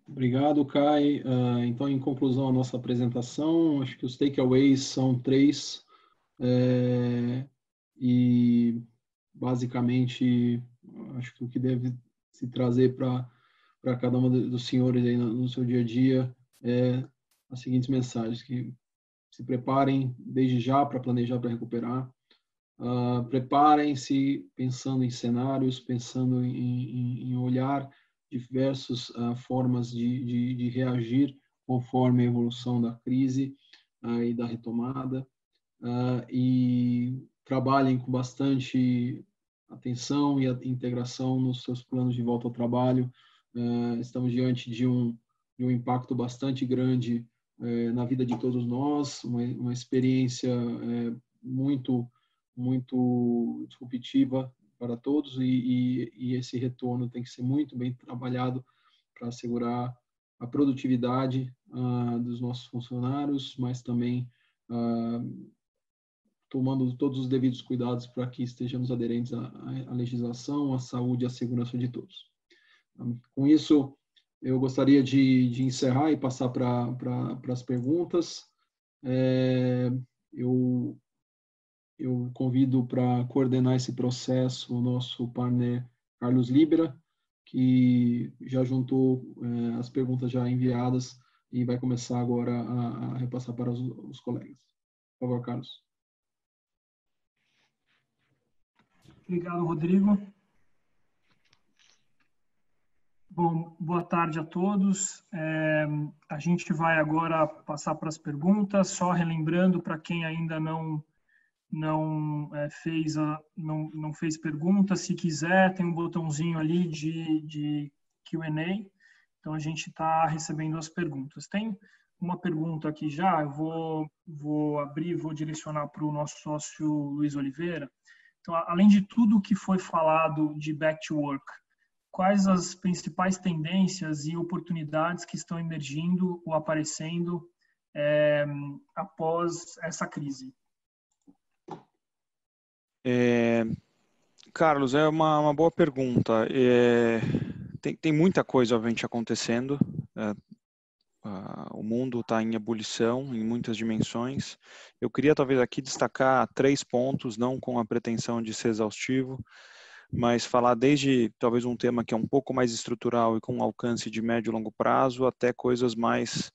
Obrigado, Kai. Uh, então, em conclusão, a nossa apresentação, acho que os takeaways são três. É, e, basicamente, acho que o que deve se trazer para cada um dos senhores aí no seu dia a dia é as seguintes mensagens, que se preparem desde já para planejar para recuperar, Uh, Preparem-se pensando em cenários, pensando em, em, em olhar diversas uh, formas de, de, de, reagir conforme a evolução da crise uh, e da retomada. e trabalhem com bastante atenção e integração nos seus planos de volta ao trabalho. Estamos diante de um, de um impacto bastante grande eh, na vida de todos nós, uma, uma experiência eh, muito muito disruptiva para todos e, e, e, esse retorno tem que ser muito bem trabalhado para assegurar a produtividade dos nossos funcionários, mas também tomando todos os devidos cuidados para que estejamos aderentes à, à legislação, à saúde e à segurança de todos. Com isso, eu gostaria de, de encerrar e passar para as perguntas. É, eu, eu convido para coordenar esse processo o nosso partner Carlos Libera, que já juntou é, as perguntas já enviadas e vai começar agora a, a repassar para os, os colegas. Por favor, Carlos. Obrigado, Rodrigo. Bom, boa tarde a todos. É, a gente vai agora passar para as perguntas, só relembrando para quem ainda não não é, fez a, não, não fez pergunta, se quiser tem um botãozinho ali de, de Q&A, então a gente está recebendo as perguntas. Tem uma pergunta aqui já, eu vou vou abrir, vou direcionar para o nosso sócio Luiz Oliveira. Então, além de tudo que foi falado de back to work, quais as principais tendências e oportunidades que estão emergindo ou aparecendo é, após essa crise? É, Carlos, é uma, uma boa pergunta. É, tem, tem muita coisa, obviamente, acontecendo. É, o mundo está em ebulição em muitas dimensões. Eu queria talvez aqui destacar três pontos, não com a pretensão de ser exaustivo, mas falar desde talvez um tema que é um pouco mais estrutural e com alcance de médio e longo prazo, até coisas mais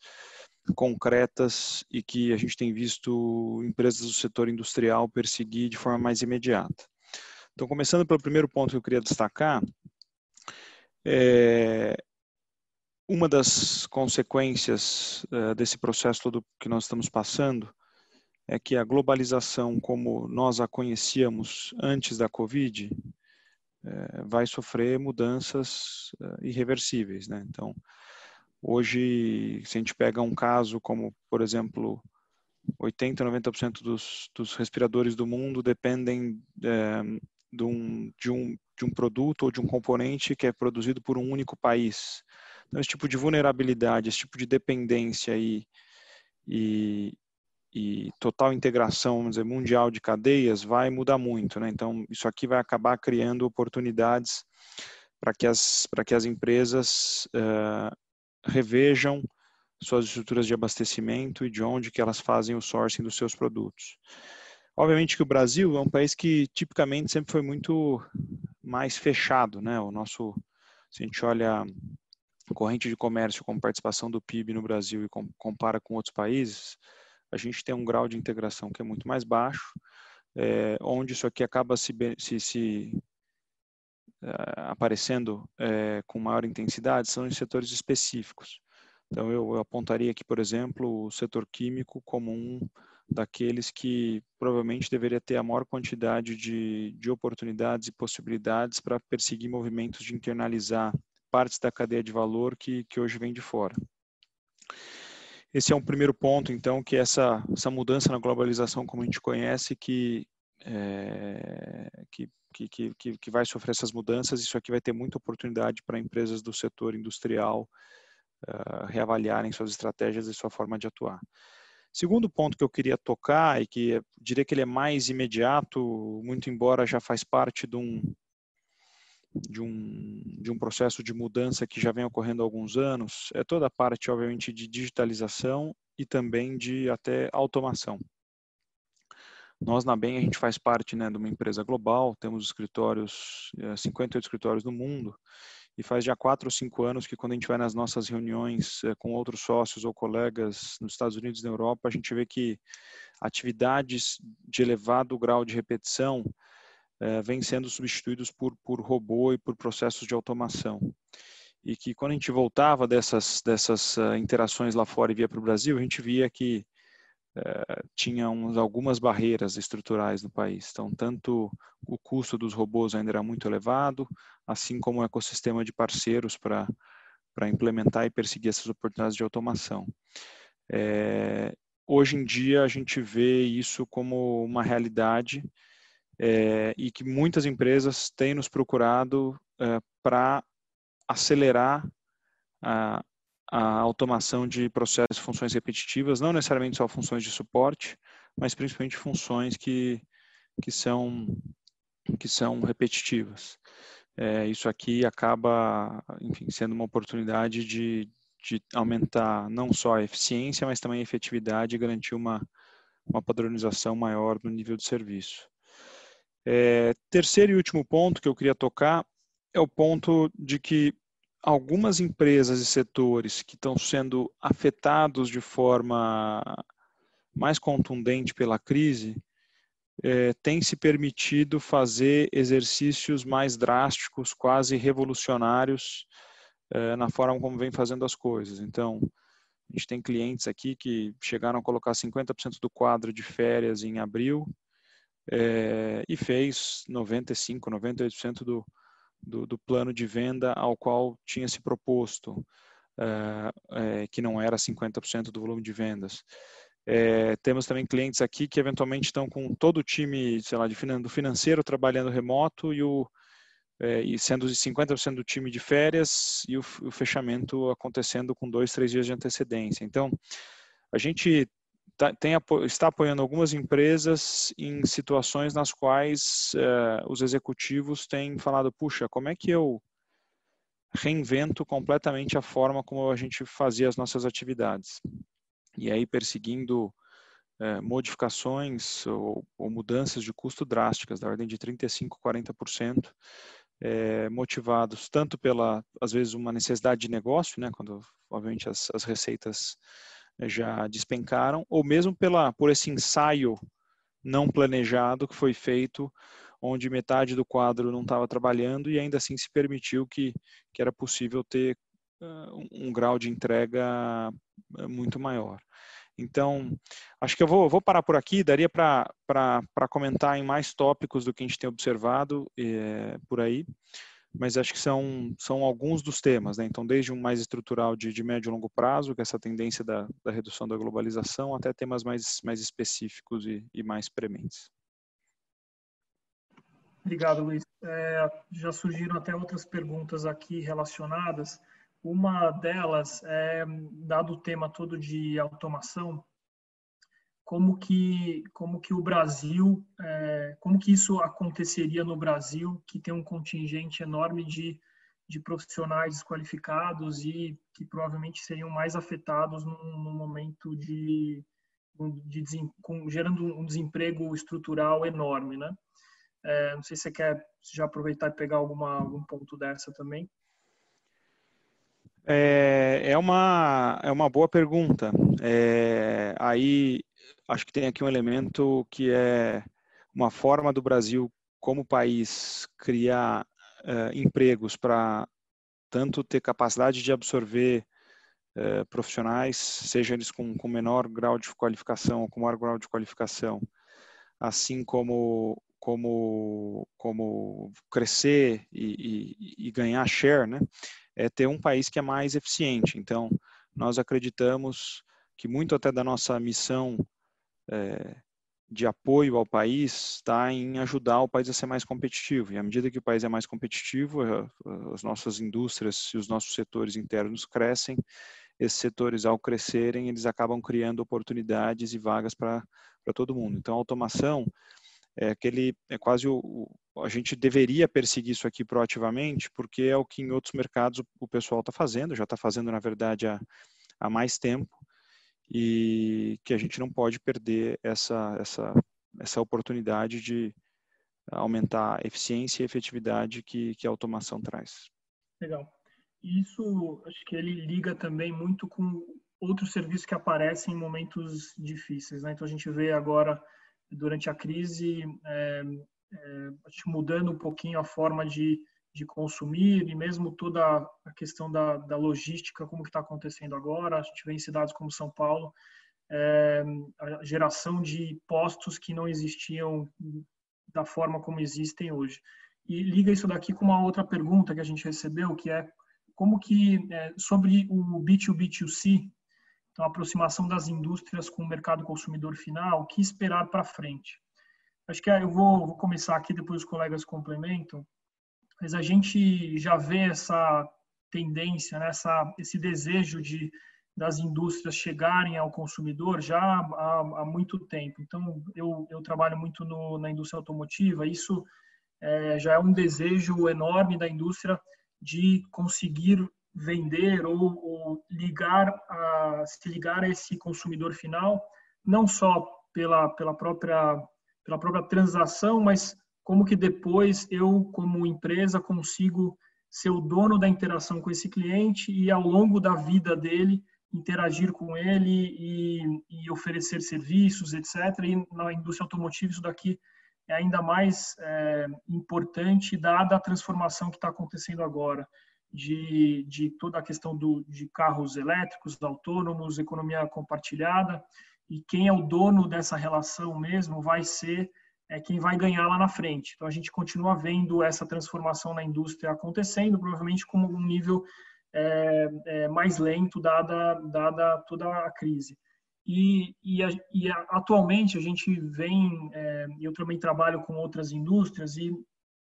concretas e que a gente tem visto empresas do setor industrial perseguir de forma mais imediata. Então, começando pelo primeiro ponto que eu queria destacar, é, uma das consequências uh, desse processo todo que nós estamos passando é que a globalização, como nós a conhecíamos antes da Covid, uh, vai sofrer mudanças uh, irreversíveis. Né? Então, hoje, se a gente pega um caso como, por exemplo, 80, 90% dos, dos respiradores do mundo dependem de, um, de, um, de um produto ou de um componente que é produzido por um único país. Então, esse tipo de vulnerabilidade, esse tipo de dependência e, e, e total integração, vamos dizer, mundial de cadeias vai mudar muito. Né? Então, isso aqui vai acabar criando oportunidades para que as, que as empresas uh, revejam suas estruturas de abastecimento e de onde que elas fazem o sourcing dos seus produtos. Obviamente que o Brasil é um país que tipicamente sempre foi muito mais fechado, né? O nosso, se a gente olha corrente de comércio como participação do PIB no Brasil e compara com outros países, a gente tem um grau de integração que é muito mais baixo, é, onde isso aqui acaba se, se, se é, aparecendo é, com maior intensidade são em setores específicos. Então, eu, eu apontaria aqui, por exemplo, o setor químico como um daqueles que provavelmente deveria ter a maior quantidade de, de oportunidades e possibilidades para perseguir movimentos de internalizar partes da cadeia de valor que, que hoje vem de fora. Esse é um primeiro ponto, então, que essa, essa mudança na globalização, como a gente conhece, que, é, que, que, que, que vai sofrer essas mudanças, isso aqui vai ter muita oportunidade para empresas do setor industrial uh, reavaliarem suas estratégias e sua forma de atuar. Segundo ponto que eu queria tocar, e que diria que ele é mais imediato, muito embora já faz parte de um, de um, de um processo de mudança que já vem ocorrendo há alguns anos é toda a parte, obviamente, de digitalização e também de até automação. Nós, na BEM, a gente faz parte né, de uma empresa global, temos escritórios, 58 é, escritórios no mundo, e faz já quatro ou cinco anos que quando a gente vai nas nossas reuniões é, com outros sócios ou colegas nos Estados Unidos e na Europa, a gente vê que atividades de elevado grau de repetição é, vêm sendo substituídos por, por robô e por processos de automação. E que quando a gente voltava dessas, dessas uh, interações lá fora e via para o Brasil, a gente via que uh, tinha uns, algumas barreiras estruturais no país. Então, tanto o custo dos robôs ainda era muito elevado, assim como o ecossistema de parceiros para implementar e perseguir essas oportunidades de automação. É, hoje em dia, a gente vê isso como uma realidade é, e que muitas empresas têm nos procurado é, para acelerar a, a automação de processos e funções repetitivas, não necessariamente só funções de suporte, mas principalmente funções que, que, são, que são repetitivas. É, isso aqui acaba, enfim, sendo uma oportunidade de, de aumentar não só a eficiência, mas também a efetividade e garantir uma, uma padronização maior no nível de serviço. É, terceiro e último ponto que eu queria tocar é o ponto de que algumas empresas e setores que estão sendo afetados de forma mais contundente pela crise é, têm se permitido fazer exercícios mais drásticos, quase revolucionários é, na forma como vem fazendo as coisas. Então, a gente tem clientes aqui que chegaram a colocar 50% do quadro de férias em abril é, e fez 95%, 98% do, do, do, plano de venda ao qual tinha se proposto, é, que não era 50% do volume de vendas. É, temos também clientes aqui que eventualmente estão com todo o time, sei lá, de do financeiro trabalhando remoto e, o, é, e sendo 50% do time de férias e o, o, fechamento acontecendo com dois, três dias de antecedência. Então, a gente tá, tem, está apoiando algumas empresas em situações nas quais é, os executivos têm falado, puxa, como é que eu reinvento completamente a forma como a gente fazia as nossas atividades? E aí perseguindo é, modificações ou, ou, mudanças de custo drásticas, da ordem de 35%, 40%, é, motivados tanto pela, às vezes, uma necessidade de negócio, né, quando, obviamente, as, as receitas eh, já despencaram, ou mesmo pela, por esse ensaio não planejado que foi feito, onde metade do quadro não estava trabalhando e ainda assim se permitiu que, que era possível ter uh, um, grau de entrega muito maior. Então, acho que eu vou, vou parar por aqui, daria para comentar em mais tópicos do que a gente tem observado é, por aí, mas acho que são, são alguns dos temas, né? Então, desde um mais estrutural de, de médio e longo prazo, que é essa tendência da, da redução da globalização, até temas mais, mais específicos e, e mais prementes. Obrigado, Luiz. É, já surgiram até outras perguntas aqui relacionadas. Uma delas é, dado o tema todo de automação, como que como que o Brasil, é, como que isso aconteceria no Brasil, que tem um contingente enorme de, de profissionais desqualificados e que provavelmente seriam mais afetados no, momento de, de, de com, gerando um desemprego estrutural enorme, né? É, não sei se você quer já aproveitar e pegar alguma, algum ponto dessa também. É, é, uma, é uma boa pergunta. É, aí acho que tem aqui um elemento que é uma forma do Brasil, como país, criar é, empregos para tanto ter capacidade de absorver é, profissionais, seja eles com, com menor grau de qualificação ou com maior grau de qualificação, assim como como como crescer e, e, e ganhar share, né? é ter um país que é mais eficiente. Então, nós acreditamos que muito até da nossa missão é, de apoio ao país está em ajudar o país a ser mais competitivo. E à medida que o país é mais competitivo, as nossas indústrias e os nossos setores internos crescem. Esses setores, ao crescerem, eles acabam criando oportunidades e vagas para todo mundo. Então, a automação é aquele é quase o, a gente deveria perseguir isso aqui proativamente, porque é o que em outros mercados o pessoal está fazendo, já está fazendo, na verdade, há, há mais tempo, e que a gente não pode perder essa, essa, essa oportunidade de aumentar a eficiência e efetividade que, que a automação traz. Legal. Isso, acho que ele liga também muito com outros serviços que aparecem em momentos difíceis. Né? Então, a gente vê agora, durante a crise, é, é, mudando um pouquinho a forma de, de consumir e mesmo toda a questão da, da logística, como que está acontecendo agora. A gente vê em cidades como São Paulo é, a geração de postos que não existiam da forma como existem hoje. E liga isso daqui com uma outra pergunta que a gente recebeu, que é como que é, sobre o B2B2C, então a aproximação das indústrias com o mercado consumidor final, o que esperar para frente? Acho que eu vou, vou começar aqui, depois os colegas complementam. Mas a gente já vê essa tendência, né, essa, esse desejo de das indústrias chegarem ao consumidor já há, há muito tempo. Então, eu, eu trabalho muito no, na indústria automotiva, isso é, já é um desejo enorme da indústria de conseguir vender ou, ou ligar a, se ligar a esse consumidor final, não só pela, pela, própria, pela própria transação, mas como que depois eu, como empresa, consigo ser o dono da interação com esse cliente e ao longo da vida dele interagir com ele e, e oferecer serviços, etc. E na indústria automotiva isso daqui é ainda mais é, importante dada a transformação que está acontecendo agora de, de toda a questão do, de carros elétricos, autônomos, economia compartilhada e quem é o dono dessa relação mesmo vai ser é quem vai ganhar lá na frente. Então a gente continua vendo essa transformação na indústria acontecendo, provavelmente com um nível é, é, mais lento dada dada toda a crise. E, e, e atualmente a gente vem, é, eu também trabalho com outras indústrias e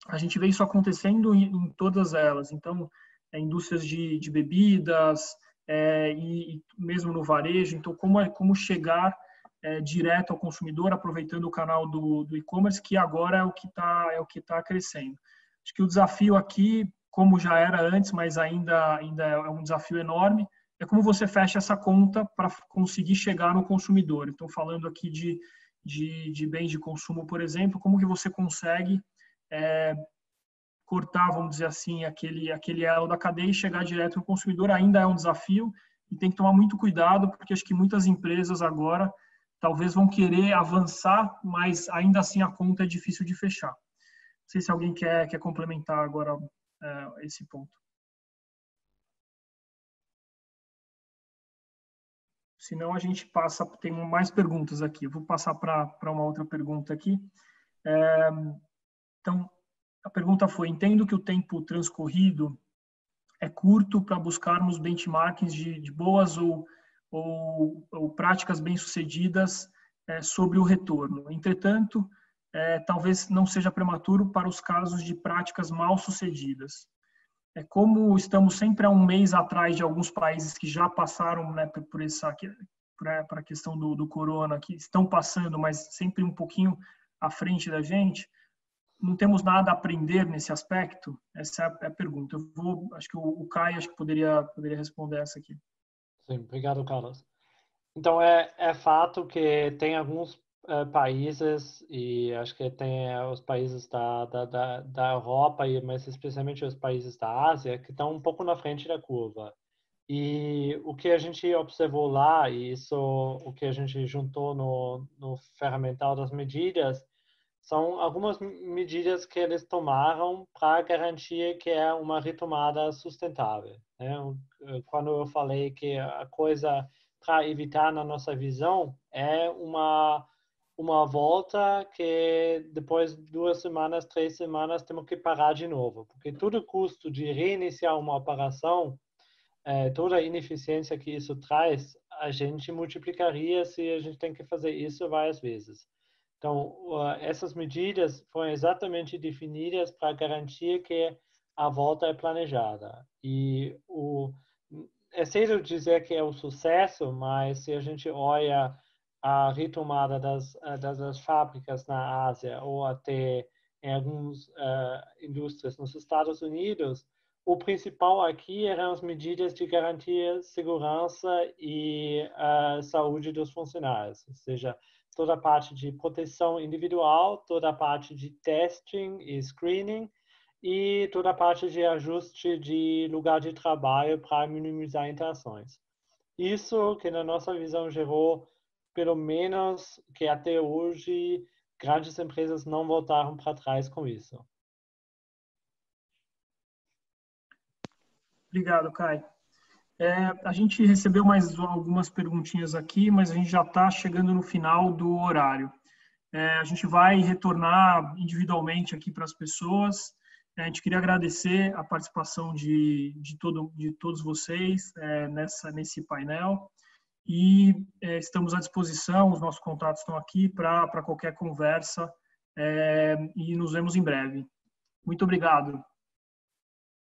a gente vê isso acontecendo em, em todas elas. Então, é, indústrias de, de bebidas é, e, e, mesmo no varejo. Então, como é como chegar é, direto ao consumidor, aproveitando o canal do, do e-commerce, que agora é o que está é o que está crescendo. Acho que o desafio aqui, como já era antes, mas ainda ainda é um desafio enorme, é como você fecha essa conta para conseguir chegar no consumidor. Então, falando aqui de, de, de bens de consumo, por exemplo, como que você consegue é, cortar, vamos dizer assim, aquele, aquele elo da cadeia e chegar direto no consumidor ainda é um desafio e tem que tomar muito cuidado, porque acho que muitas empresas agora talvez vão querer avançar, mas ainda assim a conta é difícil de fechar. Não sei se alguém quer, quer complementar agora é, esse ponto. Senão a gente passa, tem mais perguntas aqui. Eu vou passar para uma outra pergunta aqui. É, então, a pergunta foi: entendo que o tempo transcorrido é curto para buscarmos benchmarkings de, de boas ou, ou, ou, práticas bem-sucedidas é, sobre o retorno. Entretanto, é, talvez não seja prematuro para os casos de práticas mal-sucedidas. É como estamos sempre a um mês atrás de alguns países que já passaram né, por essa para a questão do, do corona, que estão passando, mas sempre um pouquinho à frente da gente não temos nada a aprender nesse aspecto? Essa é a pergunta. Eu vou, acho que o, Caio acho que poderia poderia responder essa aqui. Sim, obrigado, Carlos. Então é, é fato que tem alguns uh, países e acho que tem uh, os países da, da, da, da Europa e mas especialmente os países da Ásia que estão um pouco na frente da curva. E o que a gente observou lá, e isso o que a gente juntou no, no ferramental das medidas, são algumas medidas que eles tomaram para garantir que é uma retomada sustentável. Né? Quando eu falei que a coisa para evitar na nossa visão é uma uma volta que depois de duas semanas, três semanas temos que parar de novo, porque todo custo de reiniciar uma operação, é, toda a ineficiência que isso traz, a gente multiplicaria se a gente tem que fazer isso várias vezes. Então, essas medidas foram exatamente definidas para garantir que a volta é planejada. E o, é cedo dizer que é um sucesso, mas se a gente olha a retomada das, das, das fábricas na Ásia ou até em algumas uh, indústrias nos Estados Unidos, o principal aqui eram as medidas de garantir segurança e uh, saúde dos funcionários, ou seja, toda a parte de proteção individual, toda a parte de testing e screening e toda a parte de ajuste de lugar de trabalho para minimizar interações. Isso que na nossa visão gerou, pelo menos que até hoje, grandes empresas não voltaram para trás com isso. Obrigado, Kai. É, a gente recebeu mais algumas perguntinhas aqui, mas a gente já está chegando no final do horário. É, a gente vai retornar individualmente aqui para as pessoas. É, a gente queria agradecer a participação de, de, todo, de todos vocês é, nessa, nesse painel e é, estamos à disposição, os nossos contatos estão aqui para qualquer conversa é, e nos vemos em breve. Muito obrigado.